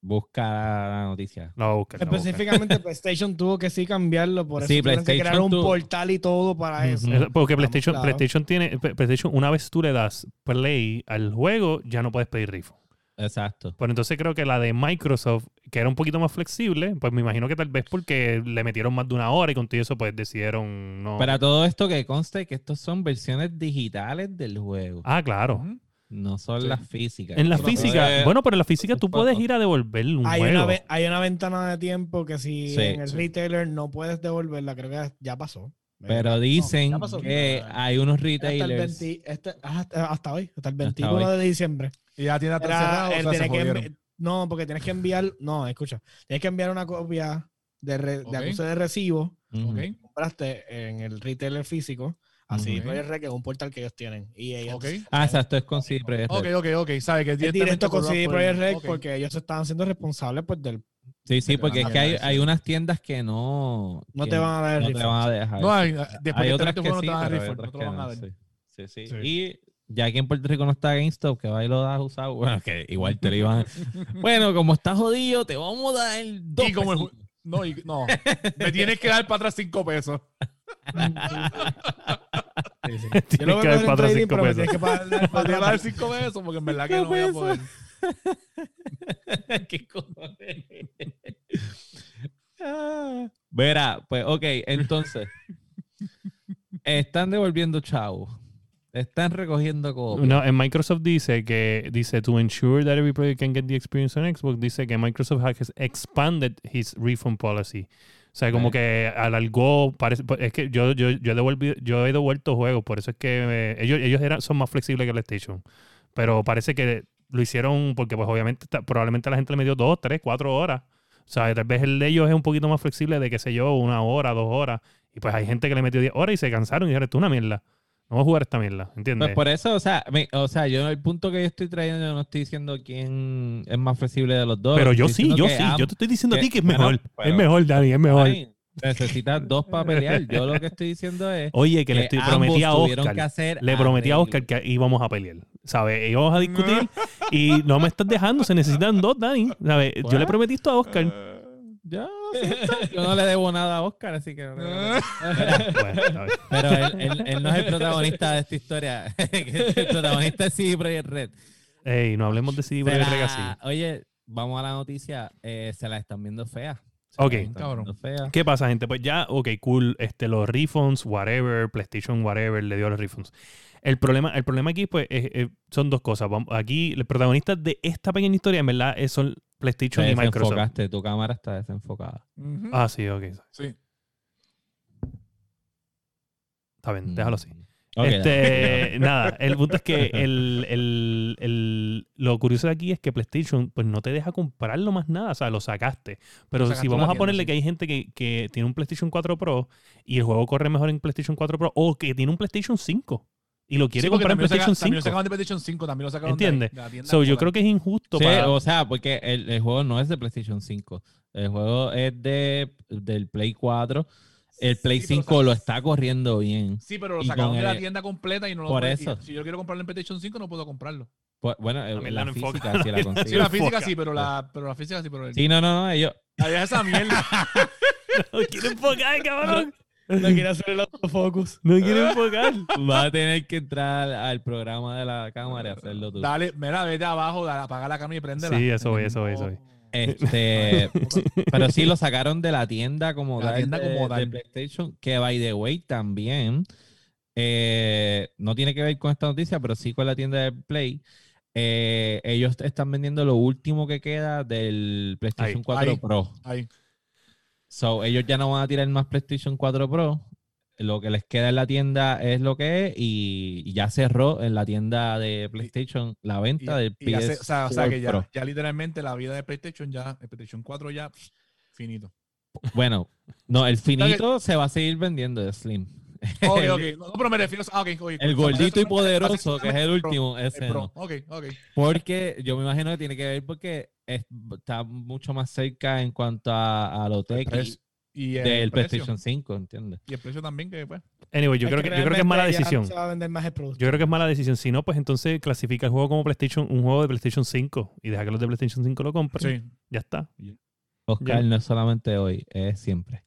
Busca la noticia. La voy a buscar. la voy a buscar. Específicamente PlayStation tuvo que sí cambiarlo, por eso Sí, que crear PlayStation un tuvo- portal y todo para eso. Es- Porque PlayStation. PlayStation tiene. PlayStation, una vez tú le das play al juego, ya no puedes pedir refund. Exacto. Pero entonces creo que la de Microsoft, que era un poquito más flexible, pues me imagino que tal vez porque le metieron más de una hora y con todo eso, pues decidieron no. Para todo esto que conste que estos son versiones digitales del juego, Ah, claro. No son Sí. las físicas. En la Eso física, es- bueno, pero en la física tú puedes ir a devolver un Hay juego. una, ve- hay una ventana de tiempo que si Sí, en el sí. retailer no puedes devolverla, creo que ya pasó. Pero dicen ya pasó. que hay unos Hasta el, retailers. 20 este- hasta, hasta hoy, hasta el Hasta 21 hoy. de diciembre. Y Era- o sea, se tiene que envi- no, porque tienes que enviar, no, escucha, tienes que enviar una copia de, re- Ok. de acuse de recibo Ujú. Ok, compraste en el retailer físico, así Ok. Projekt Red, que es un portal que ellos tienen. Y ellos, ok. Ah, exacto, es con CD Projekt Ok, ok, ok. Sabe que es es directo con CD Projekt Red ok. porque ellos se estaban siendo responsables pues del Sí, sí, porque es que hay, hay unas tiendas que no. no que te van a dar el no te van a dejar. No, hay, después hay otras que sí, te van a otras no te van a no. dar. Sí, sí, sí. Sí. Y ya aquí en Puerto Rico no está GameStop, que va y lo das usado. Bueno, que igual te lo iban. bueno, como estás jodido, te vamos a dar dos Y como el. No, y- no. Me tienes que dar para atrás cinco pesos. Sí, sí. Tienes Yo lo voy que a en trading, cinco pero me pesos. tienes que pagar Me tienes que dar para cinco pesos porque en verdad que no voy a poder. ¿Qué cojones? Ah. Verá, pues ok, entonces. Están devolviendo chavos. Están recogiendo copias. No, en Microsoft dice que dice to ensure that every player can get the experience on Xbox, dice que Microsoft has expanded his refund policy. O sea, como que alargó, parece, pues, es que yo, yo, yo, he devolvido- yo he devuelto juegos, por eso es que eh, ellos, ellos eran, son más flexibles que PlayStation. Pero parece que lo hicieron porque pues obviamente probablemente la gente le metió dos, tres, cuatro horas. O sea, tal vez el de ellos es un poquito más flexible de, qué sé yo, una hora, dos horas. Y pues hay gente que le metió 10 horas y se cansaron y dijeron, esto es una mierda. No voy a jugar esta mierda, ¿entiendes? Pues por eso, o sea, me- o sea, yo el punto que yo estoy trayendo, yo no estoy diciendo quién es más flexible de los dos. Pero yo sí, yo sí. Yo te estoy diciendo a ti que es bueno, mejor. pero- es mejor, Dani, es mejor. Ay, necesitas dos para pelear. Yo lo que estoy diciendo es Oye, que le estoy, prometí a Oscar. que hacer Le prometí a. Oscar que íbamos a pelear. ¿Sabes? Íbamos a discutir y no me estás dejando. Se necesitan dos, Dani. ¿Sabes? Yo le prometí esto a Oscar. Yo, yo no le debo nada a Oscar, así que no le debo nada. Bueno, está bien. Pero él, él- él no es el protagonista de esta historia. el protagonista es CD Projekt Red. Ey, no hablemos de CD Projekt Red así. Oye, vamos a la noticia. eh, se la están viendo fea. Se Ok. Cabrón. fea. ¿Qué pasa, gente? Pues ya, ok, cool. Este, los refunds, whatever, PlayStation, whatever, le dio los refunds. El problema, el problema aquí, pues, es- es- son dos cosas. Aquí, los protagonistas de esta pequeña historia, en verdad, es- son PlayStation y Microsoft. desenfocaste, tu cámara está desenfocada. Ah, sí, ok. Sí. Está bien, déjalo así. Mm. Este, nada, el punto es que el, el- el- lo curioso de aquí es que PlayStation pues no te deja comprarlo más nada, o sea, lo sacaste. Pero Lo si vamos a ponerle tienda, que hay gente que, que tiene un PlayStation 4 Pro y el juego corre mejor en PlayStation 4 Pro o que tiene un PlayStation 5 y lo quiere Sí, comprar en saca- PlayStation También lo 5. sacaron de PlayStation 5, también lo sacaron de- ¿Entiendes? de la tienda So, yo creo que es injusto Sí, para... o sea, porque el, el juego no es de PlayStation 5. El juego es de, del Play 4. El Play Sí, pero 5 sa- lo está corriendo bien. Sí, pero lo sacaron de la el- tienda completa y no lo Por y eso. Si yo quiero comprarlo en PlayStation 5, no puedo comprarlo. Pues, bueno, la enfoca. física sí la Sí, la física sí, pero la, pero la física sí, pero el... Sí, no, no, no. Ellos, Ahí es esa mierda. no quiere enfocar, cabrón. No quiere hacer el autofocus. No quiere enfocar. vas a tener que entrar al programa de la cámara y hacerlo tú. Dale, mira, vete abajo, dale, apaga la cámara y préndela. Sí, eso voy, eso voy, eso voy. Este, pero sí lo sacaron de la tienda como La tal tienda de, como de. PlayStation, que by the way también eh, no tiene que ver con esta noticia, pero sí con la tienda de Play. Eh, ellos están vendiendo lo último que queda del PlayStation Ahí, 4 ahí. Pro. Ahí. So, ellos ya no van a tirar más PlayStation 4 Pro. Lo que les queda en la tienda es lo que es y, ya cerró en la tienda de PlayStation la Y, venta del y se- PS4 o, sea, o sea que Pro. ya, literalmente la vida de PlayStation ya, el PlayStation 4 ya, finito. Bueno, no, el finito se va a seguir vendiendo de Slim. Ok, ok. No, no, pero me refiero a. ok, ok. El gordito y poderoso, que es el Pro, último, el ese Pro. no. Porque yo me imagino que tiene que ver porque es- está mucho más cerca en cuanto a, a lo tech. precio. Y el del precio. PlayStation 5, ¿entiendes? Y el precio también, que pues. Anyway, yo, creo que, yo creo que es mala decisión. Se va a vender más el producto. Yo creo que es mala decisión. Si no, pues entonces clasifica el juego como PlayStation, un juego de PlayStation 5 y deja que los de PlayStation 5 lo compren. Sí. Ya está. Oscar Ya. no es solamente hoy, es siempre.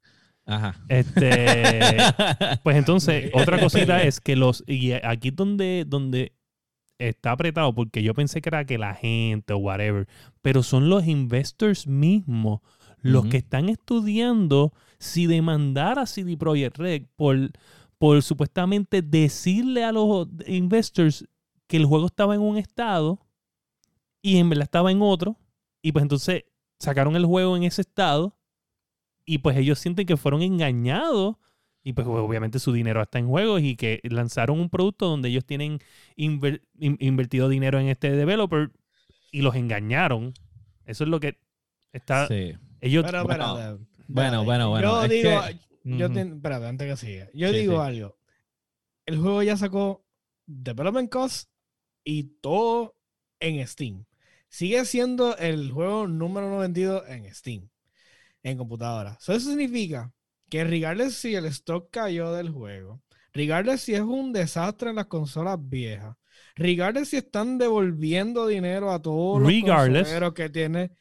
Ajá. Este, pues entonces, otra cosita es que los. Y aquí es donde, donde está apretado, porque yo pensé que era que la gente o whatever, pero son los investors mismos los que están estudiando si demandar a CD Projekt Red por, por supuestamente decirle a los investors que el juego estaba en un estado y en verdad estaba en otro, y pues entonces sacaron el juego en ese estado y pues ellos sienten que fueron engañados y pues obviamente su dinero está en juego y que lanzaron un producto donde ellos tienen inver- in- invertido dinero en este developer y los engañaron. Eso es lo que está... Sí. Ellos... Pero, bueno, espérate, bueno, bueno, bueno, Yo es digo, que- yo Ujú. ten- espérate, antes que siga. Yo Sí, digo sí. algo. El juego ya sacó Development Cost y todo en Steam. Sigue siendo el juego número uno vendido en Steam, en computadora. So, eso significa que regardless si el stock cayó del juego, regardless si es un desastre en las consolas viejas, regardless si están devolviendo dinero a todos los Regardless. consoleros que tiene,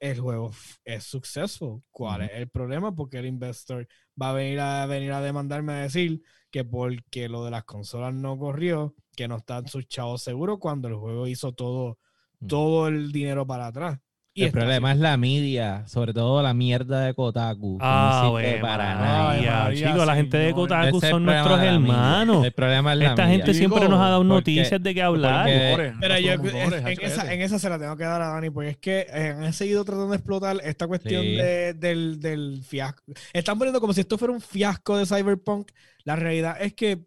el juego es successful. ¿Cuál es el problema? Porque el investor va a venir a venir a demandarme a decir que porque lo de las consolas no corrió, que no están sus chavos seguros cuando el juego hizo todo, Mm. todo el dinero para atrás. Y el problema es la media, sobre todo la mierda de Kotaku. Ah, no sirve para nada. Chicos, la gente de. Kotaku son nuestros hermanos. El problema es la Esta media. gente siempre nos ha dado porque- noticias de qué hablar. porque- Pero yo en, esa, en esa se la tengo que dar a Dani, porque es que eh, han seguido tratando de explotar esta cuestión Sí. de- del, del fiasco. Están poniendo como si esto fuera un fiasco de Cyberpunk. La realidad es que,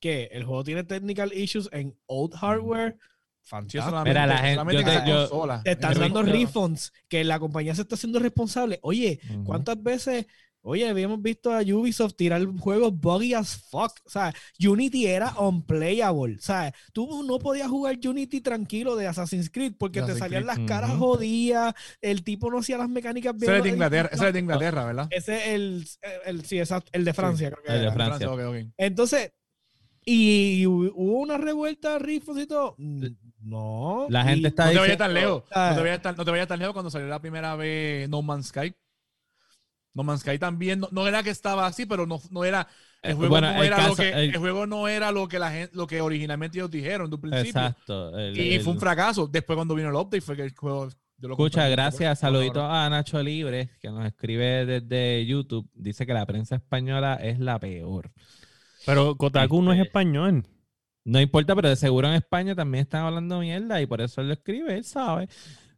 que el juego tiene technical issues en old hardware. Fantástico. solamente, Mira, la gente- solamente yo te- yo- consola. Te están dando refunds que la compañía se está haciendo responsable. Oye, Ujú. ¿cuántas veces, oye, habíamos visto a Ubisoft tirar juegos buggy as fuck? O sea, Unity era unplayable. O sea, tú no podías jugar Unity tranquilo de Assassin's Creed porque De te Assassin's salían las Creed. caras Ujú. jodidas, el tipo no hacía las mecánicas bien. Ese es de Inglaterra, ese es de Inglaterra, ¿verdad? Ese es el, el, sí, exacto, el de Francia, creo que el de era. Francia. ok, ok. Entonces, ¿y hu- hubo una revuelta, refunds y todo? No. La gente está No te vayas tan lejos. No te vayas tan, no lejos cuando salió la primera vez No Man's Sky. No Man's Sky también, no, no era que estaba así, pero no, no era. El juego, bueno, no el era lo que, el- el juego no era lo que la gente, lo que originalmente ellos dijeron de un principio. Exacto. el- Y fue un fracaso. Después cuando vino el update fue que el juego. yo lo Escucha, gracias. Saluditos a Nacho Libre, que nos escribe desde YouTube. Dice que la prensa española es la peor. Pero Kotaku no es Este- español. No importa, pero de seguro en España también están hablando mierda y por eso él lo escribe, él sabe.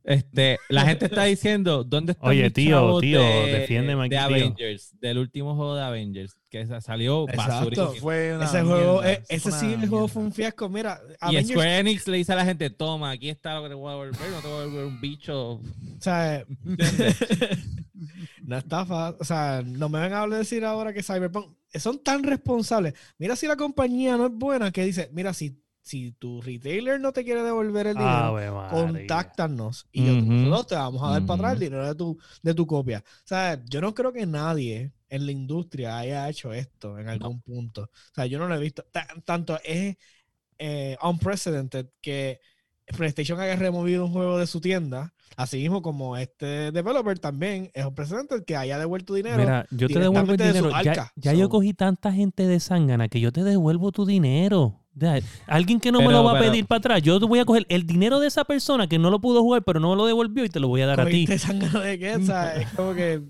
Este, la gente está diciendo, ¿dónde están Oye, tío, tío, de, defiéndeme aquí, de tío. Avengers, del último juego de Avengers, que sa- salió una Ese juego, mierda, eh, ese sí, el juego fue un fiasco. Mira, Y Avengers, Square Enix le dice a la gente, toma, aquí está lo que te voy a volver, no te voy a volver un bicho. o sea, no está fácil. O sea, no me van a hablar de decir ahora que Cyberpunk son tan responsables. Mira si la compañía no es buena, que dice, mira, si, si tu retailer no te quiere devolver el dinero, contáctanos y nosotros te vamos a dar para atrás el dinero de tu, de tu copia. O sea, yo no creo que nadie en la industria haya hecho esto en algún punto. O sea, yo no lo he visto. Ta- tanto es eh, unprecedented que PlayStation haya removido un juego de su tienda, así mismo como este developer también es unprecedented que haya devuelto dinero. Mira, yo te devuelvo el de dinero. Ya, yo cogí tanta gente de Sangana que yo te devuelvo tu dinero. Alguien que no me lo va a pedir para atrás, yo te voy a coger el dinero de esa persona que no lo pudo jugar, pero no me lo devolvió y te lo voy a dar a ti. ¿Cogiste zángano de qué? O sea, es como que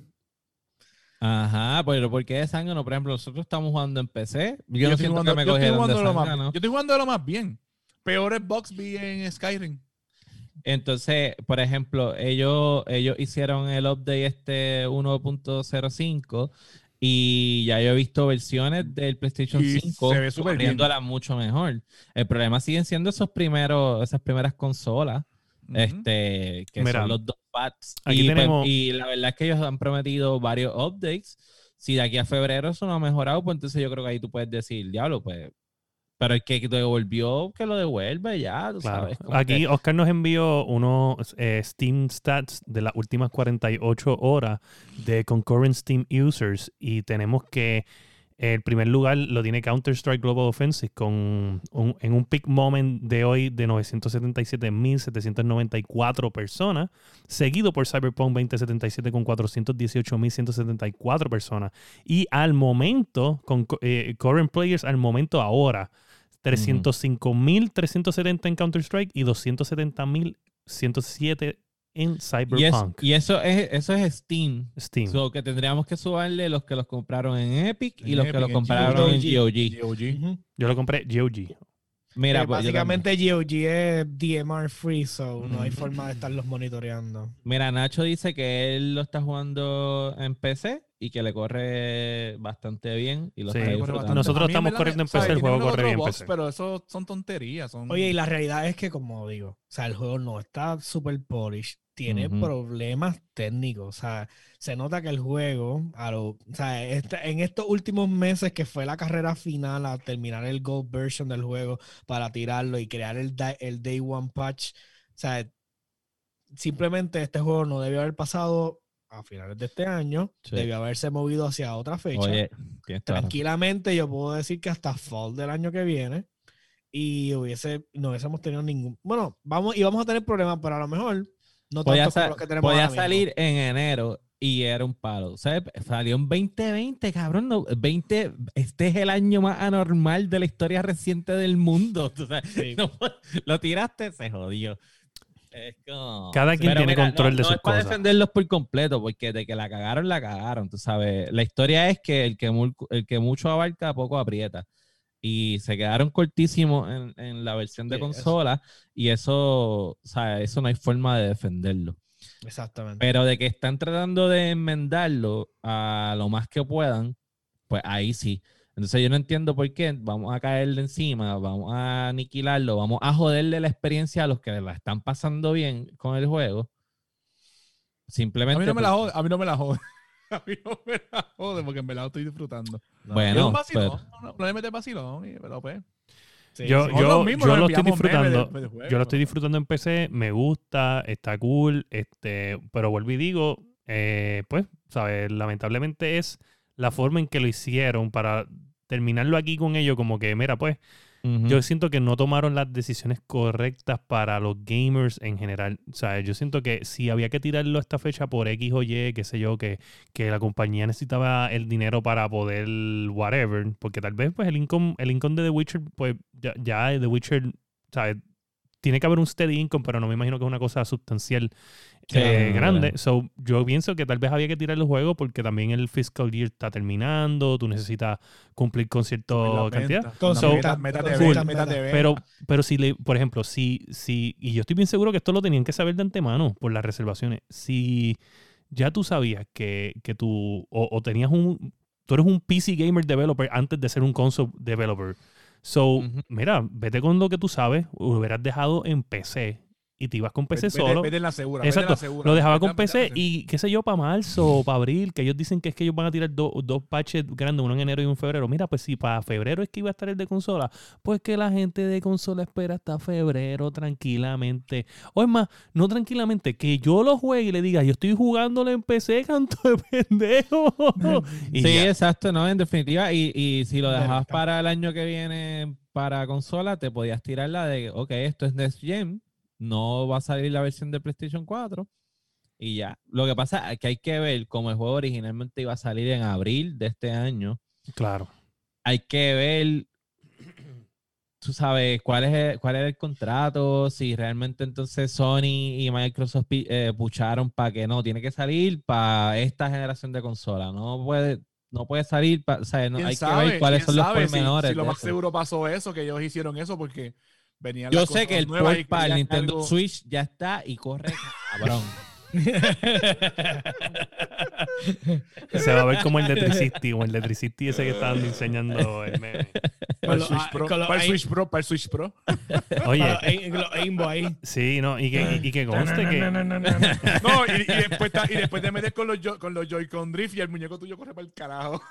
Ajá, pero ¿por qué de zángano? Por ejemplo, nosotros estamos jugando en PC. Yo, no siento jugando- que me yo estoy de jugando de lo más-. Yo estoy jugando de lo más bien. Peores box vi en Skyrim. Entonces, por ejemplo, ellos, ellos hicieron el update este 1.05 y ya yo he visto versiones del PlayStation Y 5 se ve súper bien. corriéndola mucho mejor. El problema siguen siendo esos primeros, esas primeras consolas, este, que Mira, son los dos pads. pues, y la verdad es que ellos han prometido varios updates. Si de aquí a febrero eso no ha mejorado, pues entonces yo creo que ahí tú puedes decir, diablo, pues Pero el que devolvió, que lo devuelve ya, tú Claro. sabes. Aquí que- Oscar nos envió unos eh, Steam stats de las últimas 48 horas de concurrent Steam users y tenemos que el primer lugar lo tiene Counter-Strike Global Offensive con un- en un peak moment de hoy de 977.794 personas, seguido por Cyberpunk 2077 con 418.174 personas. Y al momento, con co- eh, current players al momento ahora, 305.370 en Counter-Strike y 270.107 en y, es- Cyberpunk. y eso es eso es Steam. Steam. So, que tendríamos que subarle los que los compraron en Epic y los que los compraron en GOG. GOG. Yo lo compré GOG. Mira, Eh, pues, básicamente GOG es DMR free, so no hay forma de estarlos monitoreando. Mira, Nacho dice que él lo está jugando en PC y que le corre bastante bien y lo Sí, está disfrutando. Nosotros estamos corriendo en. PC, el juego corre bien en bugs, PC. Pero eso son tonterías. Son... Oye, y la realidad es que, como digo, o sea, el juego no está super polished, tiene Ujú. problemas técnicos, o sea, se nota que el juego, a lo- o sea, este- en estos últimos meses que fue la carrera final a terminar el Gold version del juego para tirarlo y crear el, el Day One patch, o sea, simplemente este juego no debió haber pasado a finales de este año, Sí. debió haberse movido hacia otra fecha Oye, tranquilamente yo puedo decir que hasta fall del año que viene y hubiese no hubiésemos tenido ningún bueno vamos y vamos a tener problemas pero a lo mejor no podía, tanto como sa- los que tenemos podía ahora mismo. salir en enero y era un palo. O sea, salió en 2020, cabrón. no, 20, este es el año más anormal de la historia reciente del mundo. tú sabes, Sí. no lo tiraste, se jodió. Es como- Cada quien Pero tiene control de no sus es cosas. defenderlos por completo, porque de que la cagaron, la cagaron. Tú sabes, la historia es que el que, mul- el que mucho abarca, poco aprieta. Y se quedaron cortísimos en, en la versión de Sí, eso. consola. Y eso, o sea, eso no hay forma de defenderlo. exactamente Pero de que están tratando de enmendarlo a lo más que puedan, pues ahí sí. Entonces yo no entiendo por qué vamos a caerle encima, vamos a aniquilarlo, vamos a joderle la experiencia a los que la están pasando bien con el juego. A Simplemente. mí no me la porque- jode. A mí no me la jode. A mí no me la jode porque en verdad lo estoy disfrutando. Es Bueno, un vacilón. pero- No, no le metes vacilón. Pero pues. Sí, Yo, yo, mismos, yo lo estoy disfrutando. de- de juegos, yo lo estoy disfrutando en PC, me gusta, está cool, este, pero vuelvo y digo, eh, pues, ¿sabes? Lamentablemente es la forma en que lo hicieron para terminarlo aquí con ello, como que, mira, pues, Yo siento que no tomaron las decisiones correctas para los gamers en general. O sea, yo siento que si había que tirarlo a esta fecha por X o Y, qué sé yo, que, que la compañía necesitaba el dinero para poder whatever, porque tal vez pues el income, el income de The Witcher, pues ya, ya The Witcher, ¿sabes? Tiene que haber un steady income, pero no me imagino que es una cosa sustancial Sí, eh, no, grande. no. So, yo pienso que tal vez había que tirar el juego porque también el fiscal year está terminando, tú necesitas cumplir con cierta la cantidad. Pero, pero si le, por ejemplo, si, si, y yo estoy bien seguro que esto lo tenían que saber de antemano por las reservaciones. Si ya tú sabías que, que tú, o, o tenías un, tú eres un PC gamer developer antes de ser un console developer. So, mira, vete con lo que tú sabes, hubieras dejado en PC y te ibas con PC Vete- solo. Vete en la segura. en Exacto, la segura. Lo dejaba con PC y qué sé yo, para marzo o para abril, que ellos dicen que es que ellos van a tirar do- dos patches grandes, uno en enero y uno en febrero. Mira, pues si para febrero es que iba a estar el de consola, pues que la gente de consola espera hasta febrero tranquilamente. O es más, no tranquilamente, que yo lo juegue y le diga, yo estoy jugándolo en PC, canto de pendejo. y sí, ya. exacto, no, en definitiva. Y, y si lo dejabas para el año que viene para consola, te podías tirar la de, ok, esto es Next Gen, no va a salir la versión de PlayStation 4 y ya. Lo que pasa es que hay que ver, como el juego originalmente iba a salir en abril de este año, Claro. hay que ver, tú sabes, cuál es el, cuál es el contrato, si realmente entonces Sony y Microsoft eh, pucharon para que no, tiene que salir para esta generación de consola, no puede, no puede salir, pa- o sea, no- ¿Quién hay sabe? que ver cuáles ¿Quién son los sabe si- pormenores. Si, lo más eso. seguro pasó eso, que ellos hicieron eso porque venían Yo las sé que el port para el Nintendo algo- Switch ya está y corre cabrón. Se va a ver como el de 360, como el de 360 ese que estaban diseñando el meme. Para el Switch Pro, para el Switch Pro, para el Switch Pro. Oye, los aim- con los aimbot ahí. sí, no, y que, y que conste que... No, y, y después, ta- y después te metes con los, con los Joy-Con Drift y el muñeco tuyo corre para el carajo.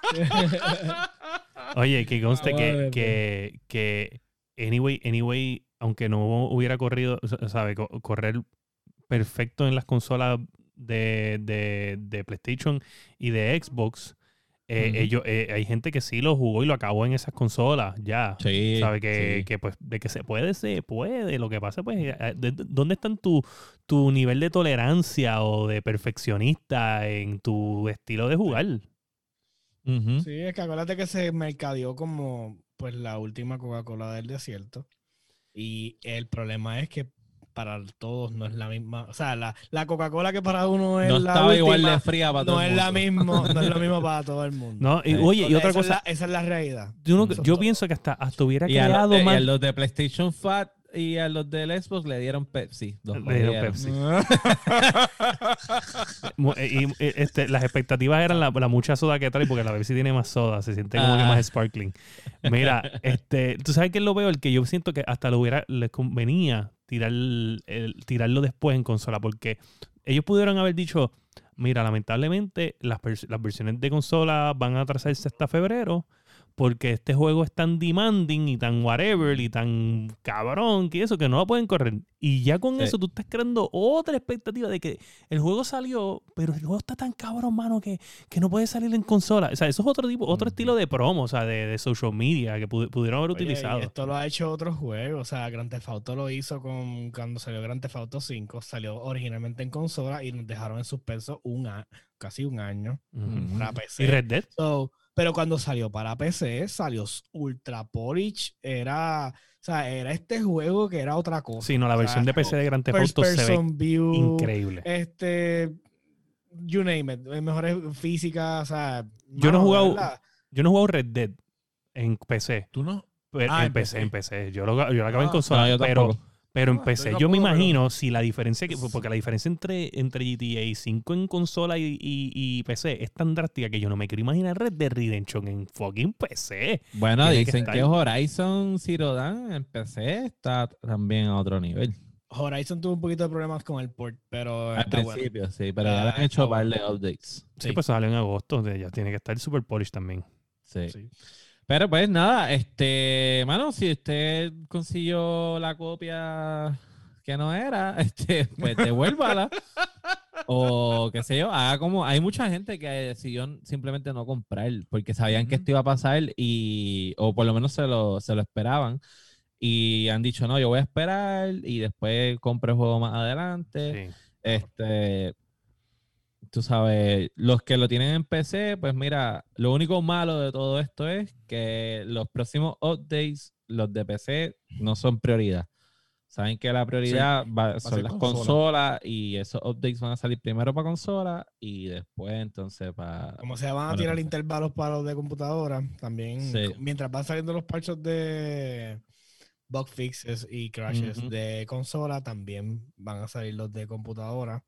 Oye, que conste Ah, que, que, que anyway, anyway, aunque no hubiera corrido, sabe, correr perfecto en las consolas de, de, de PlayStation y de Xbox, eh, ellos, eh, hay gente que sí lo jugó y lo acabó en esas consolas, ya. Sí. Sabe que, sí. que, pues de que se puede, se puede. Lo que pasa, pues, eh, de- de- ¿dónde está tu, tu nivel de tolerancia o de perfeccionista en tu estilo de jugar? Sí, es que acuérdate que se mercadeó como pues la última Coca-Cola del desierto. Y el problema es que para todos no es la misma. O sea, la, la Coca-Cola que para uno es No la estaba igual de fría para todo no el es la mismo, no es lo mismo para todo el mundo. No, y, oye, y otra esa es cosa, la- esa es la realidad. yo, no- pienso que hasta, hasta hubiera Y a, creado de, y más. a los de PlayStation Fat y a los del Xbox le dieron Pepsi. Los Le dieron. Pepsi. Y, este, las expectativas eran la, la mucha soda que trae, porque la Pepsi tiene más soda, se siente como que Ah. más sparkling. Mira, este, tú sabes que es lo peor, que yo siento que hasta lo hubiera, les convenía tirar el- el- tirarlo después en consola, porque ellos pudieron haber dicho, mira, lamentablemente las, las versiones de consola van a atrasarse hasta febrero, porque este juego es tan demanding y tan whatever y tan cabrón que eso que no lo pueden correr. Y ya con Sí. eso tú estás creando otra expectativa de que el juego salió, pero el juego está tan cabrón, mano, que, que no puede salir en consola. O sea, eso es otro tipo, otro estilo de promo, o sea, de, de social media que pu- pudieron haber Oye, utilizado. esto lo ha hecho otros juegos. O sea, Grand Theft Auto lo hizo con cuando salió Grand Theft Auto 5. Salió originalmente en consola y nos dejaron en suspenso un a- casi un año Ujú. para Y PC. Red Dead. So, pero cuando salió para PC, salió Ultra Polish. Era, o sea, era este juego que era otra cosa. Sí, no, la O sea, versión de PC de Grand Theft Auto se ve view. increíble. Este. You name it. Mejores físicas. O sea. Yo no he jugado-. Yo no he jugado Red Dead en PC. ¿Tú no? pero- Ah, en en PC, PC. en PC. Yo lo, yo lo acabo en Ah, consola, No, yo pero, tampoco. Pero en Ah, PC yo me pero- imagino si la diferencia, que, porque la diferencia entre, entre GTA 5 en consola y, y- y PC es tan drástica que yo no me quiero imaginar Red Dead Redemption en fucking PC. Bueno, Tiene que dicen estar. que, Horizon Zero Dawn en PC está también a otro nivel. Horizon tuvo un poquito de problemas con el port, pero Al está bueno. principio, sí, pero ya le Ah, han hecho un par de updates. Sí, Sí. pues salió en agosto, de- ya tiene que estar super polish también. Sí. Sí. Pero pues nada, este, mano, si usted consiguió la copia que no era, este, pues devuélvala. o qué sé yo, haga como, hay mucha gente que decidió simplemente no comprar porque sabían que esto iba a pasar y, o por lo menos se lo, se lo esperaban. Y han dicho, no, yo voy a esperar y después compro el juego más adelante. Sí. Este, tú sabes, los que lo tienen en PC, pues mira, lo único malo de todo esto es que los próximos updates, los de PC, no son prioridad. Saben que la prioridad va- son ser las consola. consolas y esos updates van a salir primero para consola y después entonces para... Como se van a tirar intervalos para los de computadora, también Sí. mientras van saliendo los parches de bug fixes y crashes Ujú. de consola, también van a salir los de computadora.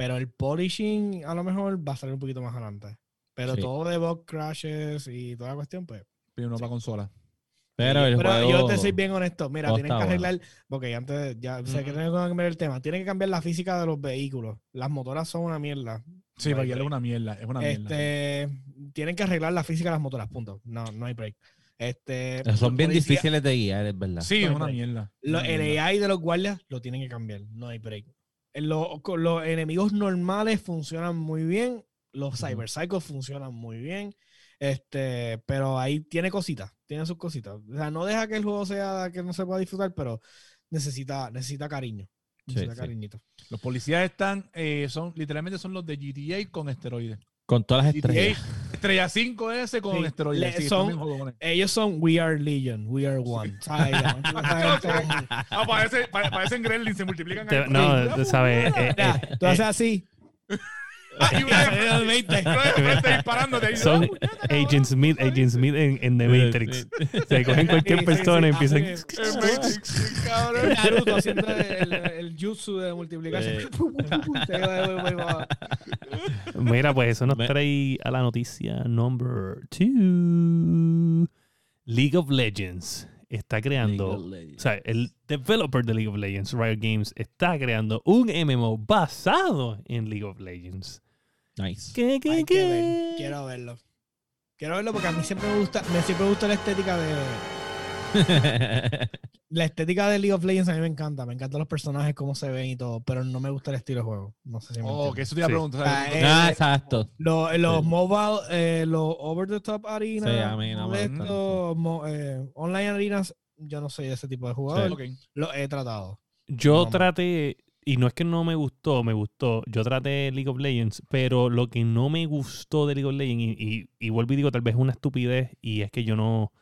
Pero el polishing a lo mejor va a salir un poquito más adelante. Pero Sí. todo de bug crashes y toda la cuestión, pues. Primero Sí. para consola. Pero el Pero juego... yo te soy bien honesto. Mira, tienen que arreglar. Porque antes ya sé que tienen que cambiar el tema. Tienen que cambiar la física de los vehículos. Las motoras son una mierda. Sí, No porque es break. una mierda. Es una mierda. Este, tienen que arreglar la física de las motoras, punto. No, no hay break. Este, Son bien difíciles de guiar, es verdad. Sí, no es una break. mierda. lo- el. AI de los guardias lo tienen que cambiar. No hay break. En lo- con los enemigos normales funcionan muy bien. Los. Cyber Psychos funcionan muy bien. Este, pero ahí tiene cositas. Tiene sus cositas. O sea, no deja que el juego sea que no se pueda disfrutar, pero necesita, necesita cariño. Necesita sí. cariñito. Los policías están, eh, son, literalmente son los de GTA con esteroides. Con todas las GTA, estrellas. estrella 5S con Sí, esteroides. Sí, son-. Ellos son We Are Legion, We Are One. ¿Sabes? Esa gente- Ah, parece, pa- parecen gremlins, se multiplican. Te- no, Sí. tú sabes, eh, eh, tú haces así. Ay, una de Salió el 20. una de frente disparándote. ahí, Son "Ah, Agent Smith, Agent Smith en, en The Matrix. Se cogen cualquier Sí, sí, persona y sí, empiezan. es. el Matrix, sí, cabrón". Naruto haciendo el, el jutsu de multiplicación. Mira, pues eso nos trae a la noticia number two. League of Legends está creando. O sea, el developer de League of Legends, Riot Games, está creando un MMO basado en League of Legends. Nice. ¿Qué, qué, Hay qué? que ver, Quiero verlo. Quiero verlo porque a mí siempre me gusta, me siempre me gusta la estética de la estética de League of Legends a mí me encanta, me encantan los personajes cómo se ven y todo, pero no me gusta el estilo de juego. No sé si me Oh, que eso te iba a preguntar. Ah, eh, ah, exacto. Los, los Sí. mobile, eh, los over the top arenas, Sí, a mí no me de gustan. estos, mo- eh, online arenas, yo no soy de ese tipo de jugador. Ok. Lo he tratado. Yo No. traté, y no es que no me gustó, me gustó. Yo traté League of Legends, pero lo que no me gustó de League of Legends, y, y, y vuelvo y digo, tal vez es una estupidez, y es que yo no,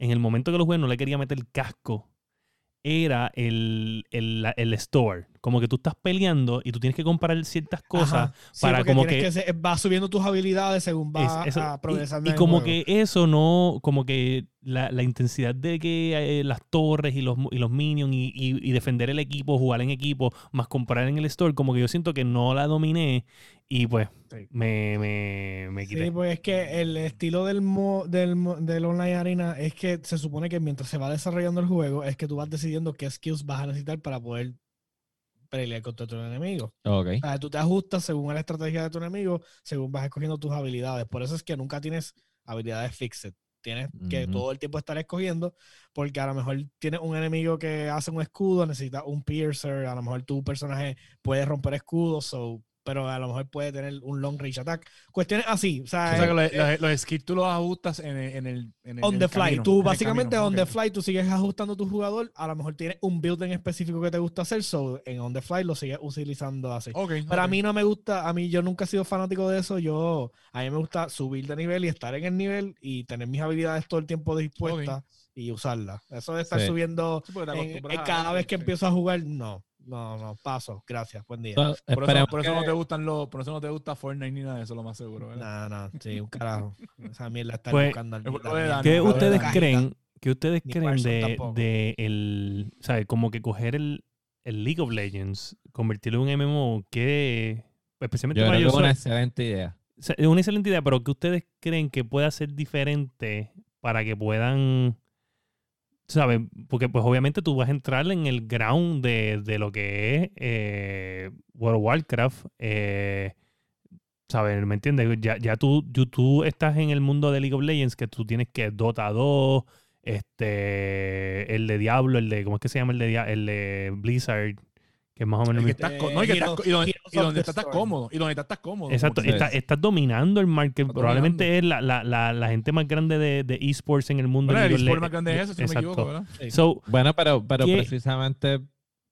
en el momento que lo jugué no le quería meter el casco, era el, el, el store. Como que tú estás peleando y tú tienes que comparar ciertas cosas. Sí, para como que- se- vas subiendo tus habilidades según vas Es- eso- ah, y- progresando. y, como juego. que eso no, como que la, la intensidad de que eh, las torres y los, y los minions y, y- y defender el equipo, jugar en equipo, más comprar en el store, como que yo siento que no la dominé y pues Sí. me, me, me quité. Sí, pues es que el estilo del, mo- del, del online arena es que se supone que mientras se va desarrollando el juego es que tú vas decidiendo qué skills vas a necesitar para poder pelear contra tu enemigo. Ok. O sea, tú te ajustas según la estrategia de tu enemigo, según vas escogiendo tus habilidades. Por eso es que nunca tienes habilidades fixed. Tienes que todo el tiempo estar escogiendo, porque a lo mejor tienes un enemigo que hace un escudo, necesita un piercer, a lo mejor tu personaje puede romper escudos, so- pero a lo mejor puede tener un long range attack. Cuestiones así. O sea, O sea, que eh, los, los, los skills tú los ajustas en el. En el, en el- on the fly. camino, tú básicamente camino. on the Ok. fly, tú sigues ajustando tu jugador. A lo mejor tienes un build en específico que te gusta hacer, so en on the fly lo sigues utilizando así. Ok, Pero a ok. mí no me gusta, a mí yo nunca he sido fanático de eso. Yo, a mí me gusta subir de nivel y estar en el nivel y tener mis habilidades todo el tiempo dispuestas y usarlas. Eso de estar Sí. subiendo Sí, en- en a- cada vez que sí. empiezo a jugar, no, no, no, paso. Gracias, buen día. So, Por eso, esperemos por eso no te gustan los, por eso no te gusta Fortnite ni nada de eso, lo más seguro. ¿verdad? No, no, sí, un carajo. Esa mierda está Pues, buscando al de Dani, ¿Qué no, ustedes creen? ¿Qué ustedes Ni creen de, de el, ¿sabes? Como que coger el, el League of Legends, convertirlo en un MMO, que especialmente Yo para creo que es yo una excelente idea. Es una excelente idea, pero ¿qué ustedes creen que pueda ser diferente para que puedan, ¿sabes? Porque pues obviamente tú vas a entrar en el ground de, de lo que es eh, World of Warcraft. eh, ¿Sabes? ¿Me entiendes? Ya, ya tú, estás en el mundo de League of Legends que tú tienes que Dota 2, este, el de Diablo, el de, ¿cómo es que se llama el de, el de Blizzard? Que es más o menos... Y estás no, y que estás y donde, y estás, cómodo. Y donde estás, cómodo. Exacto, estás dominando el market. Probablemente es la, la, la, la gente más grande de, de esports en el mundo. Bueno, el League of eSport Le- más grande es eso, si no me Exacto. equivoco, ¿verdad? Sí. So, Bueno, pero, pero ¿Qué? precisamente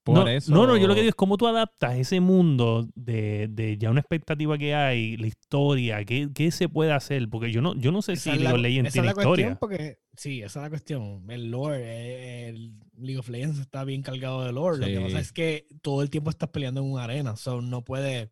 por no, eso. no, no, yo lo que digo es cómo tú adaptas ese mundo de, de ya una expectativa que hay, la historia, qué, qué se puede hacer, porque yo no, yo no sé Esa si League la- of Legends tiene historia. porque, sí, esa es la cuestión. El lore, eh, el League of Legends está bien cargado de lore. Lo que Sí. pasa es que todo el tiempo estás peleando en una arena, so no puedes,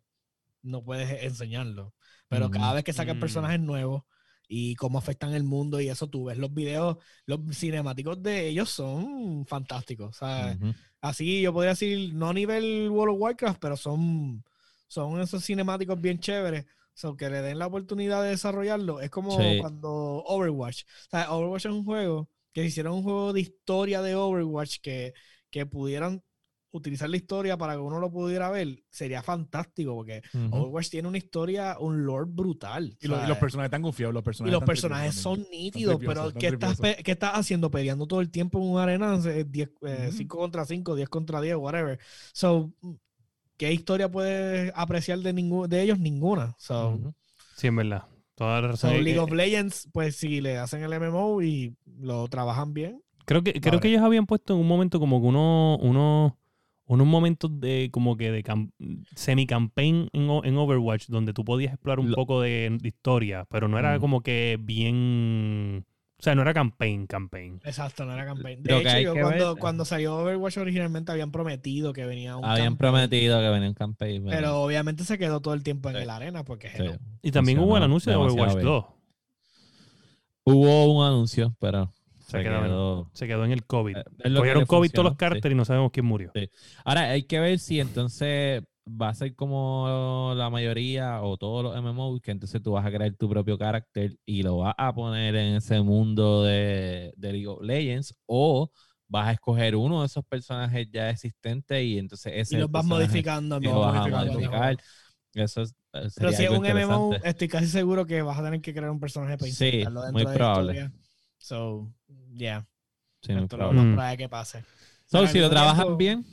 no puedes enseñarlo. Pero cada Ujú. vez que sacan Mm. personajes nuevos y cómo afectan el mundo y eso, tú ves los videos, los cinemáticos de ellos son fantásticos. ¿sabes? Ujú. Así yo podría decir, no a nivel World of Warcraft, pero son, son esos cinemáticos bien chéveres. So, que le den la oportunidad de desarrollarlo. Es como Sí. cuando Overwatch. O sea, Overwatch es un juego que si hicieron un juego de historia de Overwatch que, que pudieran utilizar la historia para que uno lo pudiera ver, sería fantástico porque. Overwatch tiene una historia, un lore brutal. Y, los- y los personajes están gufiados. Los Y personajes los están personajes son nítidos, pero ¿qué estás, qué estás haciendo? Peleando todo el tiempo en una arena, eh, 10, eh. 5 contra 5, 10 contra 10, whatever. So, ¿qué historia puedes apreciar de, ningún, de ellos? Ninguna. So. Sí, en verdad. Toda la so razón. Eh, League eh, of Legends, pues si le hacen el MMO y lo trabajan bien. Creo que, creo que ellos habían puesto en un momento como que uno, uno, unos momentos de como que de cam- semi-campaign en, en Overwatch donde tú podías explorar un Lo- poco de, de historia, pero no era como que bien O sea, no era campaign, campaign. Exacto, no era campaign. De Lo que hecho, hay yo que cuando, ver- cuando salió Overwatch originalmente habían prometido que venía un Habían campaign, prometido que venía un campaign. Pero obviamente se quedó todo el tiempo en Sí. el arena porque Sí. hello. Y también hubo el anuncio de Overwatch bien. 2. Hubo un anuncio, pero Se se quedó. Se quedó en el COVID. eh, Cogieron COVID todos los sí. cárteres y no sabemos quién murió. Sí. Ahora hay que ver si entonces va a ser como la mayoría o todos los MMOs, que entonces tú vas a crear tu propio carácter y lo vas a poner en ese mundo de, de League of Legends o vas a escoger uno de esos personajes ya existentes y entonces ese Y los vas modificando. lo vas a modificar. Eso es, eh, Pero si es un MMO, estoy casi seguro que vas a tener que crear un personaje para Sí, muy de probable. So, yeah. Sí, esto probable. más Mm. que pase. So, Pero si lo trabajan tiempo- bien,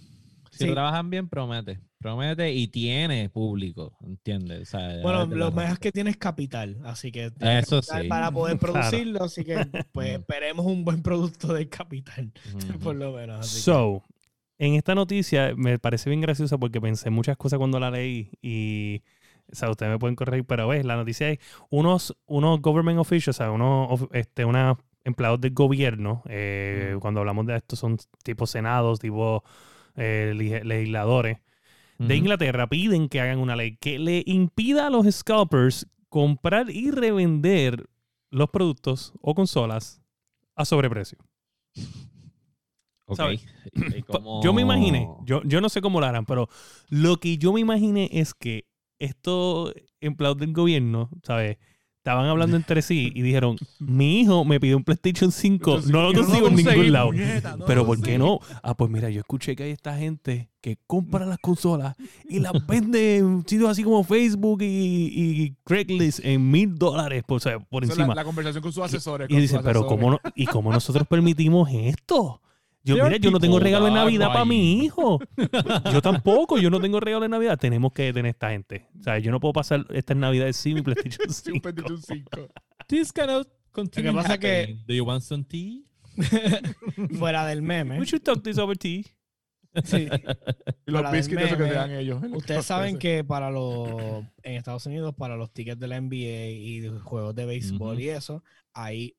si Sí. lo trabajan bien, promete. Promete y tiene público, ¿entiendes? O sea, ya Bueno, lo mejor es que tienes capital, así que tienes Eso capital sí. para poder Claro. producirlo, así que pues esperemos un buen producto del capital, por lo menos. así que- So, en esta noticia me parece bien graciosa porque pensé muchas cosas cuando la leí y, o sea, ustedes me pueden corregir, pero ves, la noticia es unos, unos government officials, o sea, unos, este, unos empleados del gobierno, eh, cuando hablamos de esto son tipo senados, tipo eh, legisladores de. Inglaterra, piden que hagan una ley que le impida a los scalpers comprar y revender los productos o consolas a sobreprecio. Ok. ¿sabes? Y Pa- como- Yo me imaginé, yo, yo no sé cómo lo harán, pero lo que yo me imaginé es que estos empleados del gobierno, ¿sabes? Estaban hablando entre sí y dijeron, mi hijo me pidió un PlayStation 5, no lo consigo en ningún lado. Pero ¿por qué no? Ah, pues mira, yo escuché que hay esta gente que compra las consolas y las vende en sitios así como Facebook y, y Craigslist en mil dólares por, o sea, por encima. La, la conversación con sus asesores. y dice, sus pero asesores. ¿cómo no, ¿y cómo nosotros permitimos esto? Yo, mira, yo no tengo regalo de Navidad para mi hijo. Yo tampoco, yo no tengo regalo de Navidad. Tenemos que tener esta gente. O sea, yo no puedo pasar estas Navidades sin mi PlayStation Sí, un 5. PlayStation 5. This cannot continue Lo que pasa que-. Do you want some tea? fuera del meme. We should talk this over tea. sí. Y los biscuits esos que te meme, dan ellos. Ustedes saben que para los en Estados Unidos, para los tickets de la NBA y de juegos de béisbol y eso, hay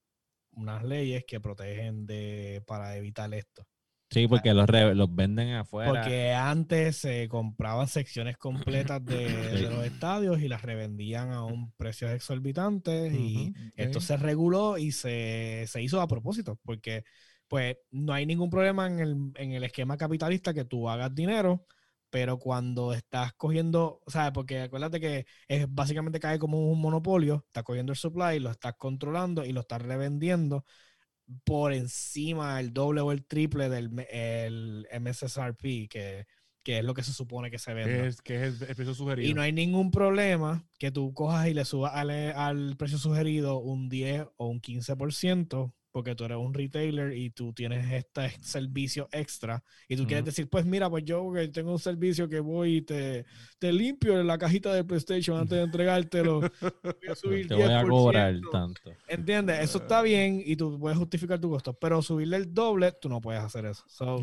unas leyes que protegen de para evitar esto. Sí, porque los, re- los venden afuera. Porque antes se compraban secciones completas de, Sí. de los estadios y las revendían a un precios exorbitantes y esto se reguló y se, se hizo a propósito porque pues no hay ningún problema en el, en el esquema capitalista que tú hagas dinero, pero cuando estás cogiendo, sea, porque acuérdate que es básicamente cae como un monopolio, estás cogiendo el supply, lo estás controlando y lo estás revendiendo por encima el doble o el triple del el MSRP, que, que es lo que se supone que se vende. Es, que es el, el precio sugerido. Y no hay ningún problema que tú cojas y le subas al, al precio sugerido un 10 o un 15%, porque tú eres un retailer y tú tienes este servicio extra. Y tú quieres decir, pues mira, pues yo tengo un servicio que voy y te, te limpio en la cajita de PlayStation antes de entregártelo. Voy a subir Te voy a 10%. cobrar tanto. ¿Entiendes? Eso está bien y tú puedes justificar tu costo, pero subirle el doble, tú no puedes hacer eso. So,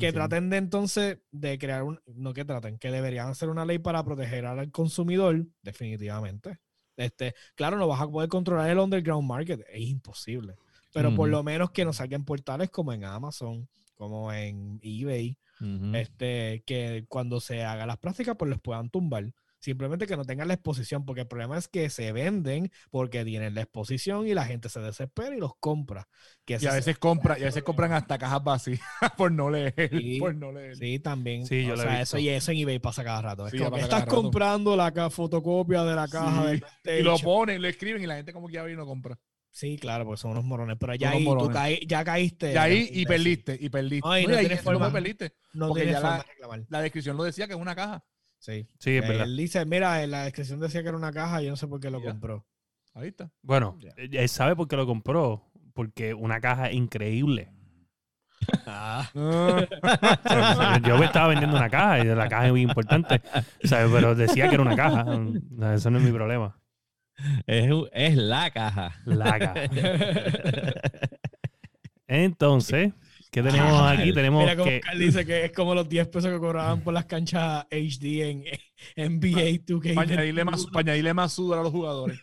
que traten de entonces de crear un, no que traten, que deberían hacer una ley para proteger al consumidor, definitivamente. Este, claro, no vas a poder controlar el underground market, es imposible. Pero por lo menos que nos salgan portales como en Amazon, como en eBay, este, que cuando se hagan las prácticas, pues los puedan tumbar. Simplemente que no tengan la exposición, porque el problema es que se venden porque tienen la exposición y la gente se desespera y los compra. Que Y a es- veces compra, y a veces compran hasta cajas vacías por no leer. Sí. Por no leer. Sí, también. Sí, yo o sea, eso y eso en eBay pasa cada rato. Es Sí, como ya que estás rato. comprando la fotocopia de la caja del Y lo ponen, lo escriben y la gente como que abre y no compra. Sí, claro, porque son unos morones. Pero ya ahí tú caí- ya caíste. Y ahí, y perdiste, y perdiste. Ay, No, no y ahí tienes es como forma. perdiste. No porque tienes ya forma la- de reclamar. La descripción lo decía que es una caja. Sí. Sí, es verdad. Él dice, mira, en la descripción decía que era una caja, yo no sé por qué lo Ya. compró. Ahí está. Bueno, Ya. él sabe por qué lo compró. Porque una caja increíble. Ah. O sea, yo me estaba vendiendo una caja y la caja es muy importante. ¿sabes? Pero decía que era una caja. No, Eso no es mi problema. Es, es la caja. La caja. Entonces, ¿qué tenemos aquí? Tenemos Mira como que. Dice que es como los 10 pesos que cobraban por las canchas HD en NBA 2K. Para añadirle más, para añadirle más sudor a los jugadores.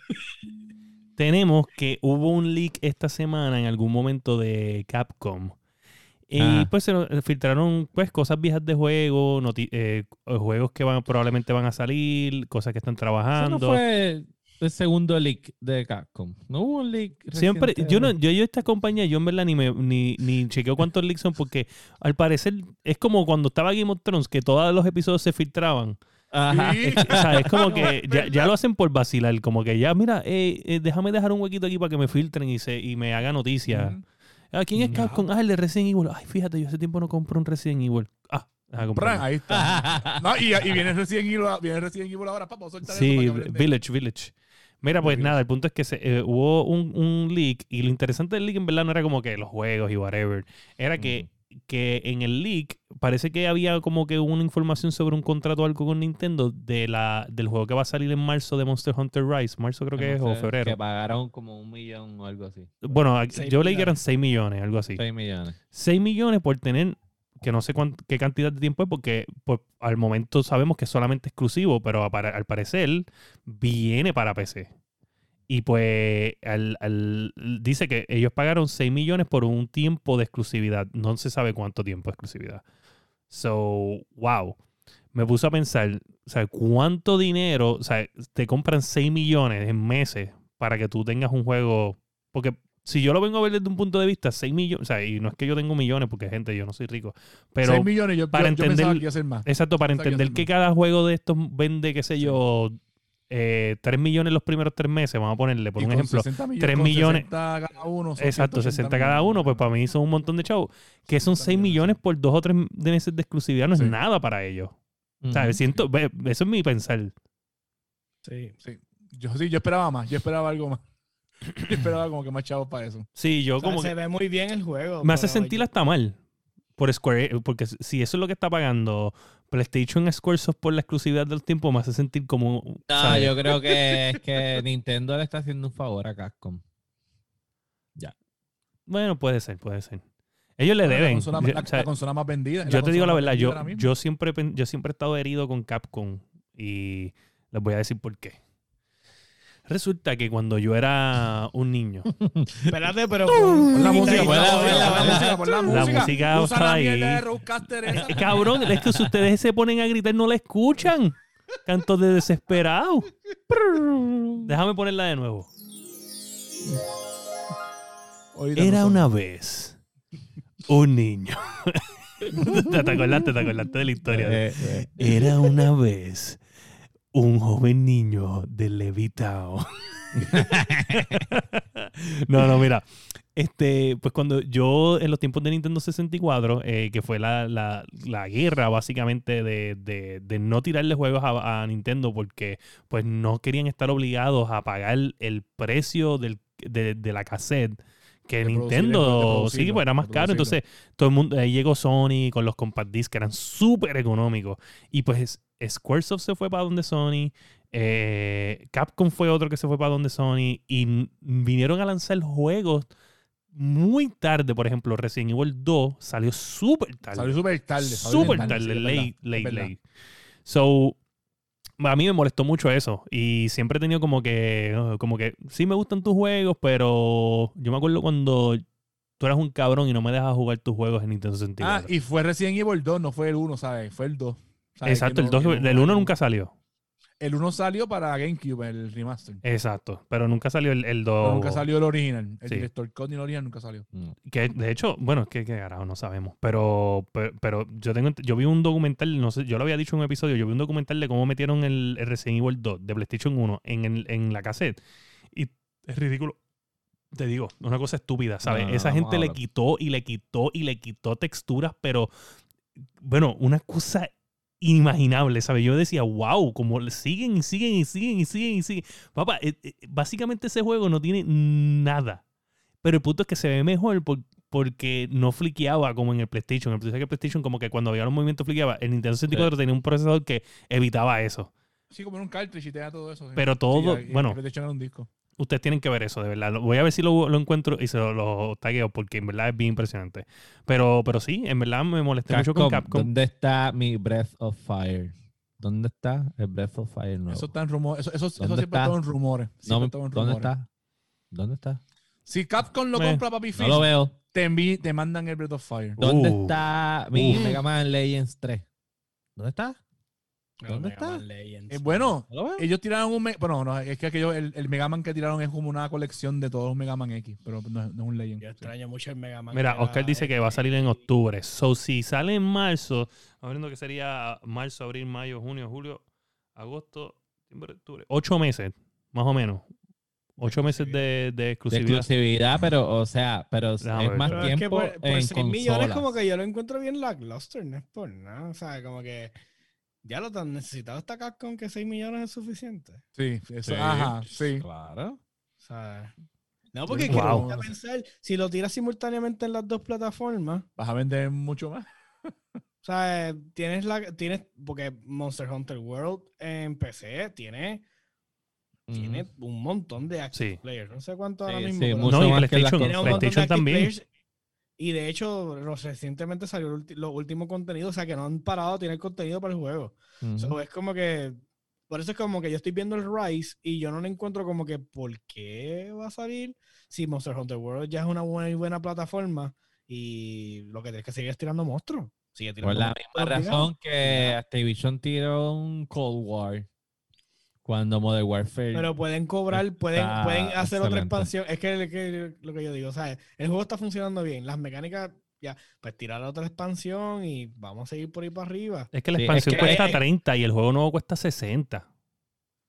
tenemos que hubo un leak esta semana en algún momento de Capcom. Y Ajá. pues se nos- filtraron pues cosas viejas de juego, eh, juegos que van, probablemente van a salir, cosas que están Eso trabajando. no fue el segundo leak de Capcom. No hubo un leak. Siempre, reciente yo no, yo, yo esta compañía, yo en verdad ni me, ni, ni chequeo cuántos leaks son, porque al parecer es como cuando estaba Game of Thrones, que todos los episodios se filtraban. Ajá. Sí. O sea, es como que ya, ya lo hacen por vacilar, como que ya, mira, eh, eh, déjame dejar un huequito aquí para que me filtren y se y me haga noticia. Ah, ¿Quién es No. Capcom? Ah, el de Resident Evil. Ay, fíjate, yo hace tiempo no compro un Resident Evil. Ah, deja comprar. Ahí está. No, y, y viene Resident Evil, viene Resident Evil ahora, papá. soltar eso Sí, Village, Village. Mira, pues nada, el punto es que se, eh, hubo un, un leak y lo interesante del leak en verdad no era como que los juegos y whatever. Era que, que en el leak parece que había como que una información sobre un contrato o algo con Nintendo de la, del juego que va a salir en marzo de Monster Hunter Rise. Marzo creo que es, o febrero. Que pagaron como un millón o algo así. Bueno, Seis yo leí que eran 6 millones, algo así. 6 millones. 6 millones por tener, que no sé cuán- qué cantidad de tiempo es, porque pues, al momento sabemos que es solamente exclusivo, pero al parecer viene para PC. Y pues al- dice que ellos pagaron 6 millones por un tiempo de exclusividad. No se sabe cuánto tiempo de exclusividad. So, wow. Me puse a pensar, o sea, ¿cuánto dinero, o sea, te compran 6 millones en meses para que tú tengas un juego? Porque si yo lo vengo a ver desde un punto de vista, 6 millones, o sea, y no es que yo tengo millones, porque gente, yo no soy rico, pero 6 millones, yo, para yo, yo pensaba entender- que iba a ser más. exacto, para que entender hacer que más. cada juego de estos vende, qué sé yo, eh, 3 millones los primeros 3 meses, vamos a ponerle, por Y un con ejemplo, 60 millones, 3 con millones. 60 cada uno. Exacto, 180 60 cada uno, pues para mí son un montón de chavos. Que son 6 millones por 2 o 3 meses de exclusividad, no es Sí. nada para ellos. O sea, siento, ve, eso es mi pensar. Sí. Sí. Yo sí, yo esperaba más. Yo esperaba algo más. Yo esperaba como que más chavos para eso. Sí, yo O sea, como se que ve muy bien el juego. me hace sentir hasta mal por Square, porque si eso es lo que está pagando PlayStation Squaresoft por la exclusividad del tiempo, me hace sentir como... No, ¿sabes? yo creo que es que Nintendo le está haciendo un favor a Capcom. Bueno, puede ser, puede ser. Ellos le Bueno, deben. La consola, Yo- la- o sea, la consola más vendida. yo te digo la verdad, yo, yo, siempre, yo siempre he estado herido con Capcom y les voy a decir por qué. Resulta que cuando yo era un niño, Espérate, pero. Pon la música, pon la música, la música, está la ahí. de. Eh, Cabrón, es que si ustedes se ponen a gritar no la escuchan. Canto de desesperado. Déjame ponerla de nuevo. Era una vez un niño. te acordaste, te acordaste de la historia. Eh, eh. Era una vez un joven niño de Levitao. no, no, mira. Este, pues cuando yo, en los tiempos de Nintendo 64, eh, que fue la, la- la guerra básicamente de, de- de no tirarle juegos a, a Nintendo porque pues no querían estar obligados a pagar el precio del- de, de la cassette que De Nintendo, sí, pues era más caro. Entonces, todo el mundo, ahí llegó Sony con los compact discs que eran súper económicos. Y pues Squaresoft se fue para donde Sony, eh, Capcom fue otro que se fue para donde Sony y vinieron a lanzar juegos muy tarde. Por ejemplo, Resident Evil 2 salió súper tarde. Salió súper tarde. Súper tarde, sí, late, late, late. So, a mí me molestó mucho eso. Y siempre he tenido como que, como que, sí me gustan tus juegos, pero yo me acuerdo cuando tú eras un cabrón y no me dejas jugar tus juegos en Nintendo 64. Ah, y fue Resident Evil 2, no fue el 1, ¿sabes? Fue el 2. ¿Sabes? Exacto, el, no- 2, que no- el 1 nunca salió. El 1 salió para GameCube, el remaster. Exacto, pero nunca salió el, el 2. Pero nunca salió el original. El Sí. director el original nunca salió. No. Que de hecho, bueno, es que, que carajo, no sabemos. Pero, pero, pero yo tengo yo vi un documental, no sé, yo lo había dicho en un episodio, yo vi un documental de cómo metieron el, el Resident Evil 2 de PlayStation 1 en, el- en la cassette. Y es ridículo. Te digo, una cosa estúpida, ¿sabes? No, no, Esa gente le quitó y le quitó y le quitó texturas, pero bueno, una cosa inimaginable, ¿sabes? Yo decía, wow, como le siguen y siguen y siguen y siguen y siguen. Papá, eh, eh, básicamente ese juego no tiene nada. Pero el punto es que se ve mejor por- porque no fliqueaba como en el PlayStation. El PlayStation, el PlayStation como que cuando había los movimientos fliqueaba. El Nintendo 64 tenía un procesador que evitaba eso. Sí, como en un cartridge y te da todo eso. sí. Pero todo, Sí, bueno, de hecho era un disco. Ustedes tienen que ver eso, de verdad. Lo- Voy a ver si lo, lo encuentro y se lo, lo tagueo porque en verdad es bien impresionante. Pero, pero sí, en verdad me molesté mucho con Capcom. ¿Dónde está mi Breath of Fire? ¿Dónde está el Breath of Fire nuevo? Eso está en rumores. Eso, eso, eso ¿Dónde siempre está? en rumores. No Siempre me- estado en ¿Dónde rumores. está? ¿Dónde está? Si Capcom lo Eh, compra Papi No Fish, lo veo. te, envi- te mandan el Breath of Fire. ¿Dónde Uh. está mi Uh. Mega Man Legends 3? ¿Dónde está? ¿Dónde está? Legends. Eh, bueno, ellos tiraron un... Bueno, no, es que aquello, el, el Mega Man que tiraron es como una colección de todos los Mega Man X, pero no, es- no es un Legend. Yo extraño mucho el Mega Man. Mira, Oscar dice que va a salir en octubre. So, si sale en marzo, hablando que sería marzo, abril, mayo, junio, julio, agosto, septiembre, octubre. Ocho meses, más o menos. Ocho meses de, de De exclusividad. exclusividad, pero, o sea, pero Déjame es ver, más Pero es que tiempo por, por en 6 millones como que yo lo encuentro bien lackluster, no es por nada. O sea, como que ya lo tan necesitado está Capcom que 6 millones es suficiente. Sí, eso, Sí. ajá, sí. Claro. O sea, no, porque Wow. quiero pensar, si lo tiras simultáneamente en las dos plataformas, Vas a vender mucho más. o sea, tienes la, tienes, porque Monster Hunter World en PC tiene, tiene un montón de active Sí. players. No sé cuánto ahora mismo. sí, mucho No, más que PlayStation, PlayStation también. players. Y de hecho, recientemente salió los últimos contenidos, o sea que no han parado de tener contenido para el juego. Ujú. So, es como que. Por eso es como que yo estoy viendo el Rise y yo no le encuentro como que por qué va a salir si Monster Hunter World ya es una buena y buena plataforma y lo que tienes que seguir es tirando monstruos. Sigue Por la misma razón que Activision tiró un Cold War cuando Modern Warfare. Pero pueden cobrar, pueden, pueden hacer otra expansión. Es que, que lo que yo digo, ¿sabes? El juego está funcionando bien. Las mecánicas, ya, pues tirar otra expansión y vamos a seguir por ahí para arriba. Es que la Sí, es expansión que- cuesta eh, 30 y el juego nuevo cuesta 60.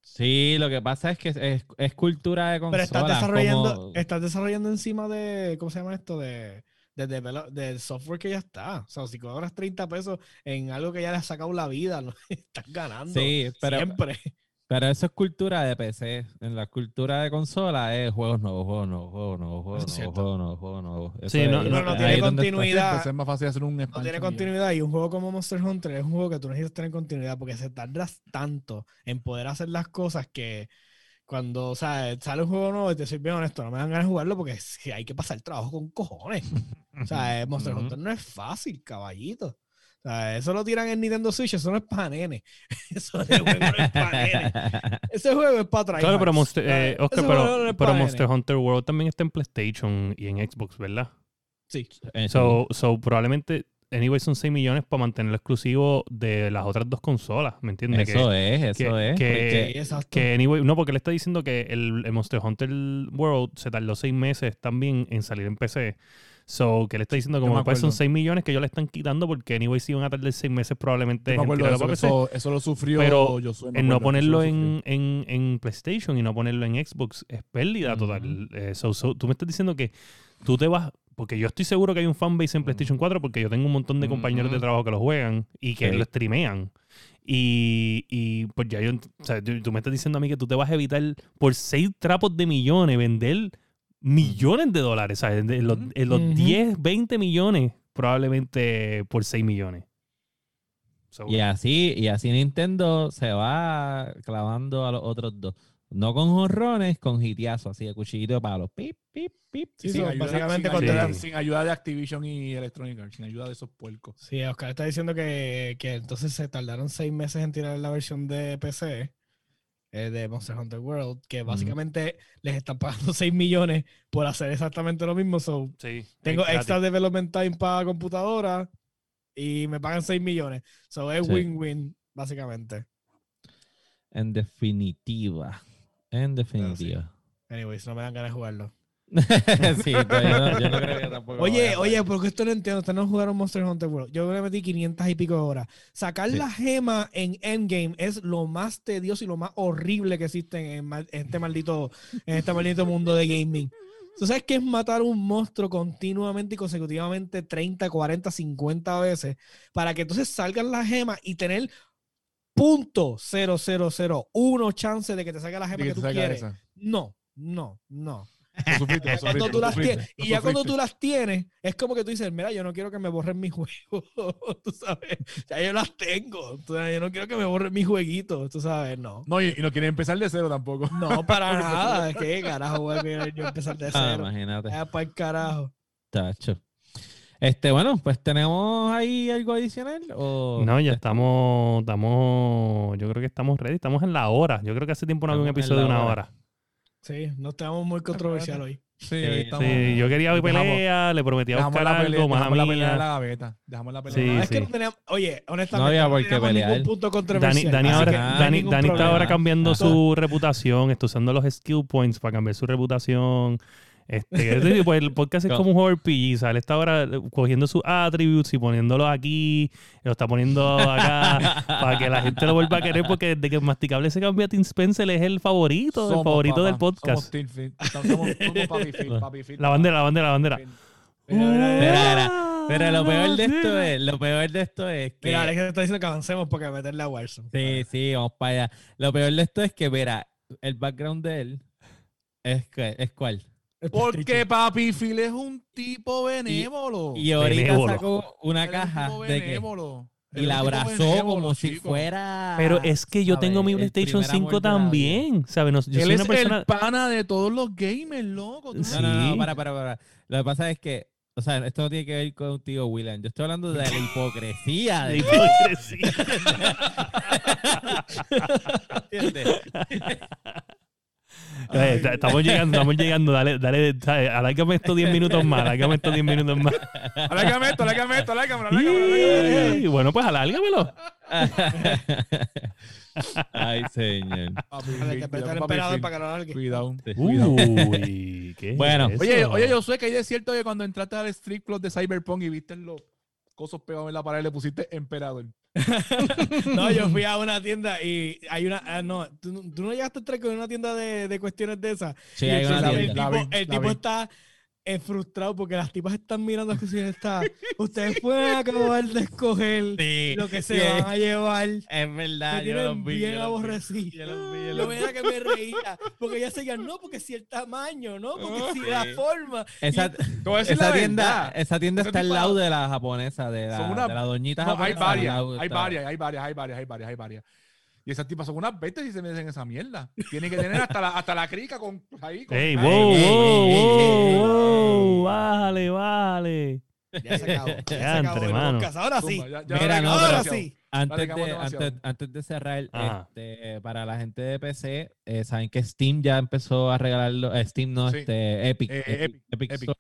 Sí, lo que pasa es que es, es cultura de consola. Pero estás desarrollando, como- estás desarrollando encima de, ¿cómo se llama esto? De, de del software que ya está. O sea, si cobras 30 pesos en algo que ya le has sacado la vida, ¿no? estás ganando. Sí, pero, Siempre. Pero eso es cultura de PC. En la cultura de consola es juegos nuevos, juegos nuevos, juegos nuevos, juegos nuevos, juegos nuevos, juegos nuevos. Sí, es- no- no, no tiene continuidad. Es más fácil hacer un No tiene continuidad y un juego como Monster Hunter es un juego que tú necesitas tener continuidad porque se tardas tanto en poder hacer las cosas que cuando o sea, sale un juego nuevo y te soy bien honesto, no me dan ganas de jugarlo porque hay que pasar trabajo con cojones. O sea, eh, Monster. Hunter no es fácil, caballito. O sea, eso lo tiran en Nintendo Switch, eso no es para nene. Eso juego no es para nene. Ese juego es para traer. Claro, pero, Monster, eh, Oscar, pero, pero Monster Hunter. World también está en PlayStation y en Xbox, ¿verdad? Sí. Eh. So, so probablemente, anyway, son 6 millones para mantenerlo exclusivo de las otras dos consolas, ¿me entiendes? Eso que, es, eso que- es. que- porque- que anyway, no, porque le está diciendo que el, el Monster Hunter World se tardó 6 meses también en salir en PC. So, que le está diciendo Yo como me pues son acuerdo. 6 millones que ellos le están quitando porque anyway si van a tardar 6 meses probablemente Yo me en acuerdo eso, eso, eso lo sufrió Pero Josué, me en no ponerlo en, en, en PlayStation y no ponerlo en Xbox es pérdida total. Eh, so- so, tú me estás diciendo que tú te vas, porque yo estoy seguro que hay un fanbase en PlayStation 4 porque yo tengo un montón de compañeros de trabajo que lo juegan y que Sí. lo streamean. Y, y pues ya yo, o sea, tú tú me estás diciendo a mí que tú te vas a evitar por 6 trapos de millones vender millones de dólares, ¿sabes? De los, en los Ujú. 10, 20 millones probablemente por 6 millones. So, Y así, y así Nintendo se va clavando a los otros dos. No con jorrones, con hitiazos, así de cuchillito de palo. Pip, pip, pip. Sí, ayuda- básicamente ayuda, sin ayuda de Activision y Electronic Arts, sin ayuda de esos puercos. Sí, Oscar está diciendo que, que entonces se tardaron seis meses en tirar la versión de PC eh, de Monster Hunter World, que básicamente les están pagando 6 millones por hacer exactamente lo mismo. So, sí, tengo extra development time para computadora y me pagan 6 millones. So, es Sí. win-win, básicamente. En definitiva. En definitiva. Anyways, no me dan ganas de jugarlo. sí, yo, no, yo no creo que tampoco. Oye, oye, porque esto no entiendo. Ustedes no jugaron Monster Hunter World. Yo le metí 500 y pico de horas. Sacar Sí. la gema en Endgame es lo más tedioso y lo más horrible que existe en, en este maldito, en este maldito mundo de gaming. ¿Tú sabes qué es matar un monstruo continuamente y consecutivamente 30, 40, 50 veces para que entonces salgan las gemas y tener punto uno chance de que te salga la gema que que tú quieres? esa. No, no, no. Ya tú las y ya cuando tú las tienes, es como que tú dices, mira, yo no quiero que me borren mi juego, tú sabes, ya yo las tengo, tú sabes, yo no quiero que me borren mi jueguito, tú sabes, no. No, y, y no quieren empezar de cero tampoco. No, para nada, es que carajo voy a querer yo empezar de Ah, cero. imagínate. Para el carajo. Tacho. Este, bueno, pues tenemos ahí algo adicional. ¿O No, ya estamos, estamos, yo creo que estamos ready, estamos en la hora. Yo creo que hace tiempo no había un episodio de una hora. hora. Sí, no estamos muy controversial hoy. Sí, Sí, estamos. Sí, yo quería Dejamos- pelea, le prometí a buscar la pelea, algo, dejamos la pelea en la gaveta. Dejamos la pelea. Sí, la No, es que no teníamos, oye, honestamente, No había por qué teníamos pelear. ningún punto Dani, controversial. Dani ahora, que no hay Dani, Dani está ahora cambiando Ah. su reputación, está usando los skill points para cambiar su reputación. Este, este, pues, el podcast es Co- como un juego RPG, ¿sabes? Él está ahora cogiendo sus attributes y poniéndolos aquí, lo está poniendo acá para que la gente lo vuelva a querer porque desde que Masticable se cambia a Tim Spencer es el favorito, el favorito papá, del podcast. Somos. Somos, somos Papi Papi. La bandera, la bandera, la bandera. Mira, mira, mira. Mira, Pero lo peor de Ah, esto es, lo peor de esto es que. Mira, Alex está diciendo que avancemos porque meterle a Warzone. Sí, sí, vamos para allá. Lo peor de esto es que, mira, el background de él es, es cuál. Porque Papi Phil es un tipo benévolo. Y ahorita Benévolo. sacó una caja de que. Y la abrazó benévolo, como si fuera. Pero es que yo tengo mi PlayStation primer amor 5 de la vida. también, ¿sabes? No, yo Él soy es persona... el pana de todos los gamers, loco. ¿tú Sí. No, no, no, para, para, para. Lo que pasa es que, o sea, esto no tiene que ver contigo, William. Yo estoy hablando de la hipocresía de hipocresía. ¿entiendes? Ta- estamos llegando, estamos llegando. Dale, dale, ¿sabes? alárgame estos 10 minutos más, alárgame estos 10 minutos más. Alárgame esto, alárgame esto, alárgame, alárgame, alárgame. Y, bueno, pues alárgamelo. Ay, señor. Dale, cuidado. Uy, ¿qué es Bueno. Oye, oye, yo sé que hay es cierto que cuando entraste al strip club de Cyberpunk y viste los cosos pegados en la pared, le pusiste emperador. No, yo fui a una tienda y hay una. ah, no, tú, no- tú no llegaste a entrar con una tienda de, de cuestiones de esas. Sí, Y hay una la el tienda. tipo, el tipo está eh, frustrado porque las tipas están mirando y él está. Ustedes pueden acabar de escoger Sí, lo que se sí, van a llevar. Es verdad, Me yo los vi. bien yo los vi. aborrecido. Yo los vi, yo Lo los que me reía. Porque ella seguía, no, porque si el tamaño, no, porque si la forma. Esa, esa la tienda, esa tienda Esa está al lado de la japonesa, de la, una- de la doñita No, hay japonesa. al varias, hay varias, hay varias, hay varias, hay varias, hay varias. Y esas tipas son unas bestias y se meten en esa mierda. Tienen que tener hasta la, hasta la crica con ahí. Con Ey, wow, ey, wow, ey, ey, wow, ey, wow, ey. vale, vale. Ya se acabó. Ya se Ya, acabó entre mano. Ahora sí. zumba, ya- ya Mira, ahora no, Ahora demasiado. sí. Antes de, antes, antes de cerrar, este, para la gente de PC, eh, saben que Steam ya empezó a regalar, los- eh, Steam no, Sí. este, Epic, Eh, Epic, Epic, Epic Epic. Store,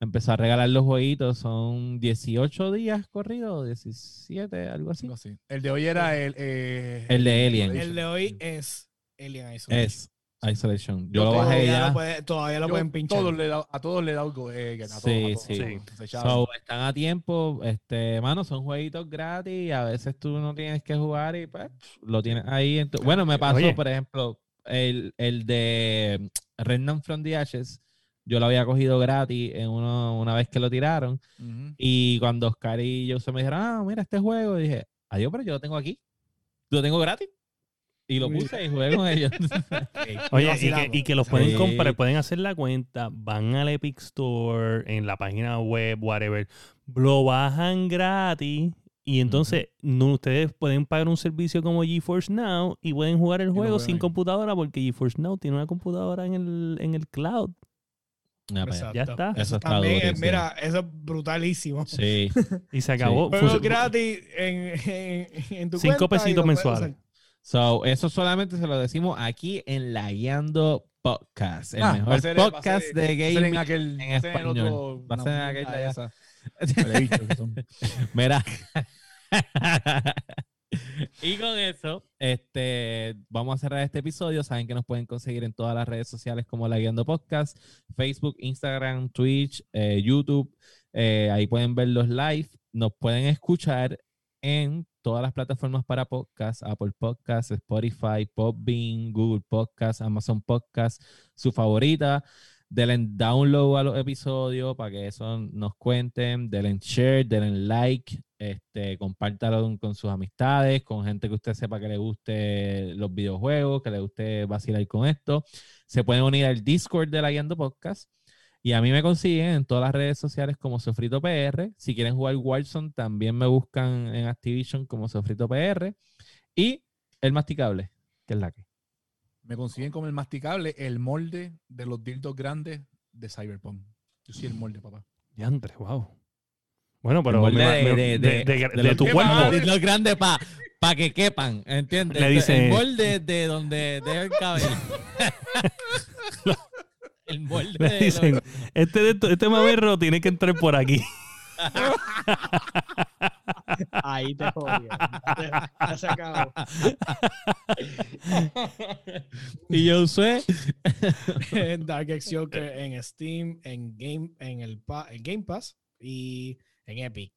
empezó a regalar los jueguitos, son 18 días corridos, 17, algo así. Algo así. El de hoy era el. eh, El de Alien. El de hoy es Alien Isolation. Es Isolation. Yo Yo lo bajé Todavía ya. lo, puede- todavía lo yo pueden pinchar. todos le da- a todos le da algo. eh, a todos, Sí, a todos, sí. So, están a tiempo, este, mano, son jueguitos gratis a veces tú no tienes que jugar y pues lo tienes ahí. en tu- Bueno, me pasó, Oye. por ejemplo, el, el de Remnant from the Ashes, yo lo había cogido gratis en uno, una vez que lo tiraron y cuando Oscar y yo se me dijeron, ah, mira este juego, y dije, adiós, pero yo lo tengo aquí, lo tengo gratis. Y lo puse y jugué con ellos. Oye, y que, y que los Sí. pueden comprar, pueden hacer la cuenta, van al Epic Store, en la página web, whatever, lo bajan gratis y entonces no, ustedes pueden pagar un servicio como GeForce Now y pueden jugar el juego sin ahí. computadora porque GeForce Now tiene una computadora en el, en el cloud. Ah. Ya está. Eso está también, mira, eso es brutalísimo. Sí. Y se acabó. Func- gratis en, en, en tu Cinco cuenta pesitos mensuales. So, eso solamente se lo decimos aquí en la Guiando Podcast, el Ah, mejor ser- podcast ser- de ser en gaming. aquel, en español. otro- Va a ser en una aquel mierda de allá. esa. Huele bicho que son. Mira. y con eso, este, vamos a cerrar este episodio. Saben que nos pueden conseguir en todas las redes sociales como La Guiando Podcast, Facebook, Instagram, Twitch, eh, YouTube. Eh, ahí pueden ver los live. Nos pueden escuchar en todas las plataformas para podcast, Apple Podcasts, Spotify, Podbean, Google Podcasts, Amazon Podcasts, su favorita. Denle download a los episodios para que eso nos cuenten. Denle share, denle like, este, compártalo con, sus amistades, con gente que usted sepa que le guste los videojuegos, que le guste vacilar con esto. Se pueden unir al Discord de la Guiando Podcast. Y a mí me consiguen en todas las redes sociales como Sofrito PR. Si quieren jugar Warzone, también me buscan en Activision como Sofrito PR. Y el masticable, que es la que. Me consiguen como el masticable, el molde de los dildos grandes de Cyberpunk. Yo soy el molde, papá. Diantre, wow. Bueno, pero de- de- de, de- de- de de lo tu cuerpo. Los grandes para pa que quepan, ¿entiendes? Le dice- El molde de donde deja el cabello. El molde Le dicen, este, de estos- este mamerro tiene que entrar por aquí. Ahí te jodí. Ya se acabó. y yo usé Dark X Joker en Steam, en Game, en el, pa- en Game Pass y en Epic.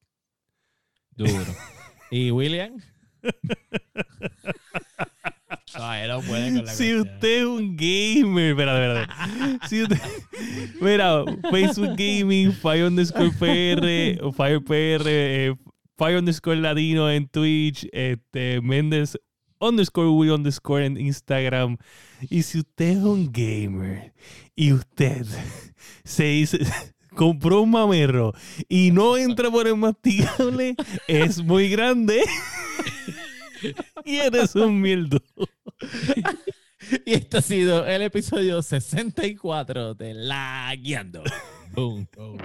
duro. ¿Y William? Ay, no puede con la Si cuestión. usted es un gamer, espérate, espérate. Si usted, mira, Facebook Gaming, Fire underscore PR, Fire PR, eh, Fire underscore Latino en Twitch, este, Méndez underscore Will underscore en Instagram. Y si usted es un gamer y usted se dice, compró un mamerro y no entra por el masticable, es muy grande. y eres un mierdo. Y este ha sido el episodio 64 de La Guiando. Boom. Oh.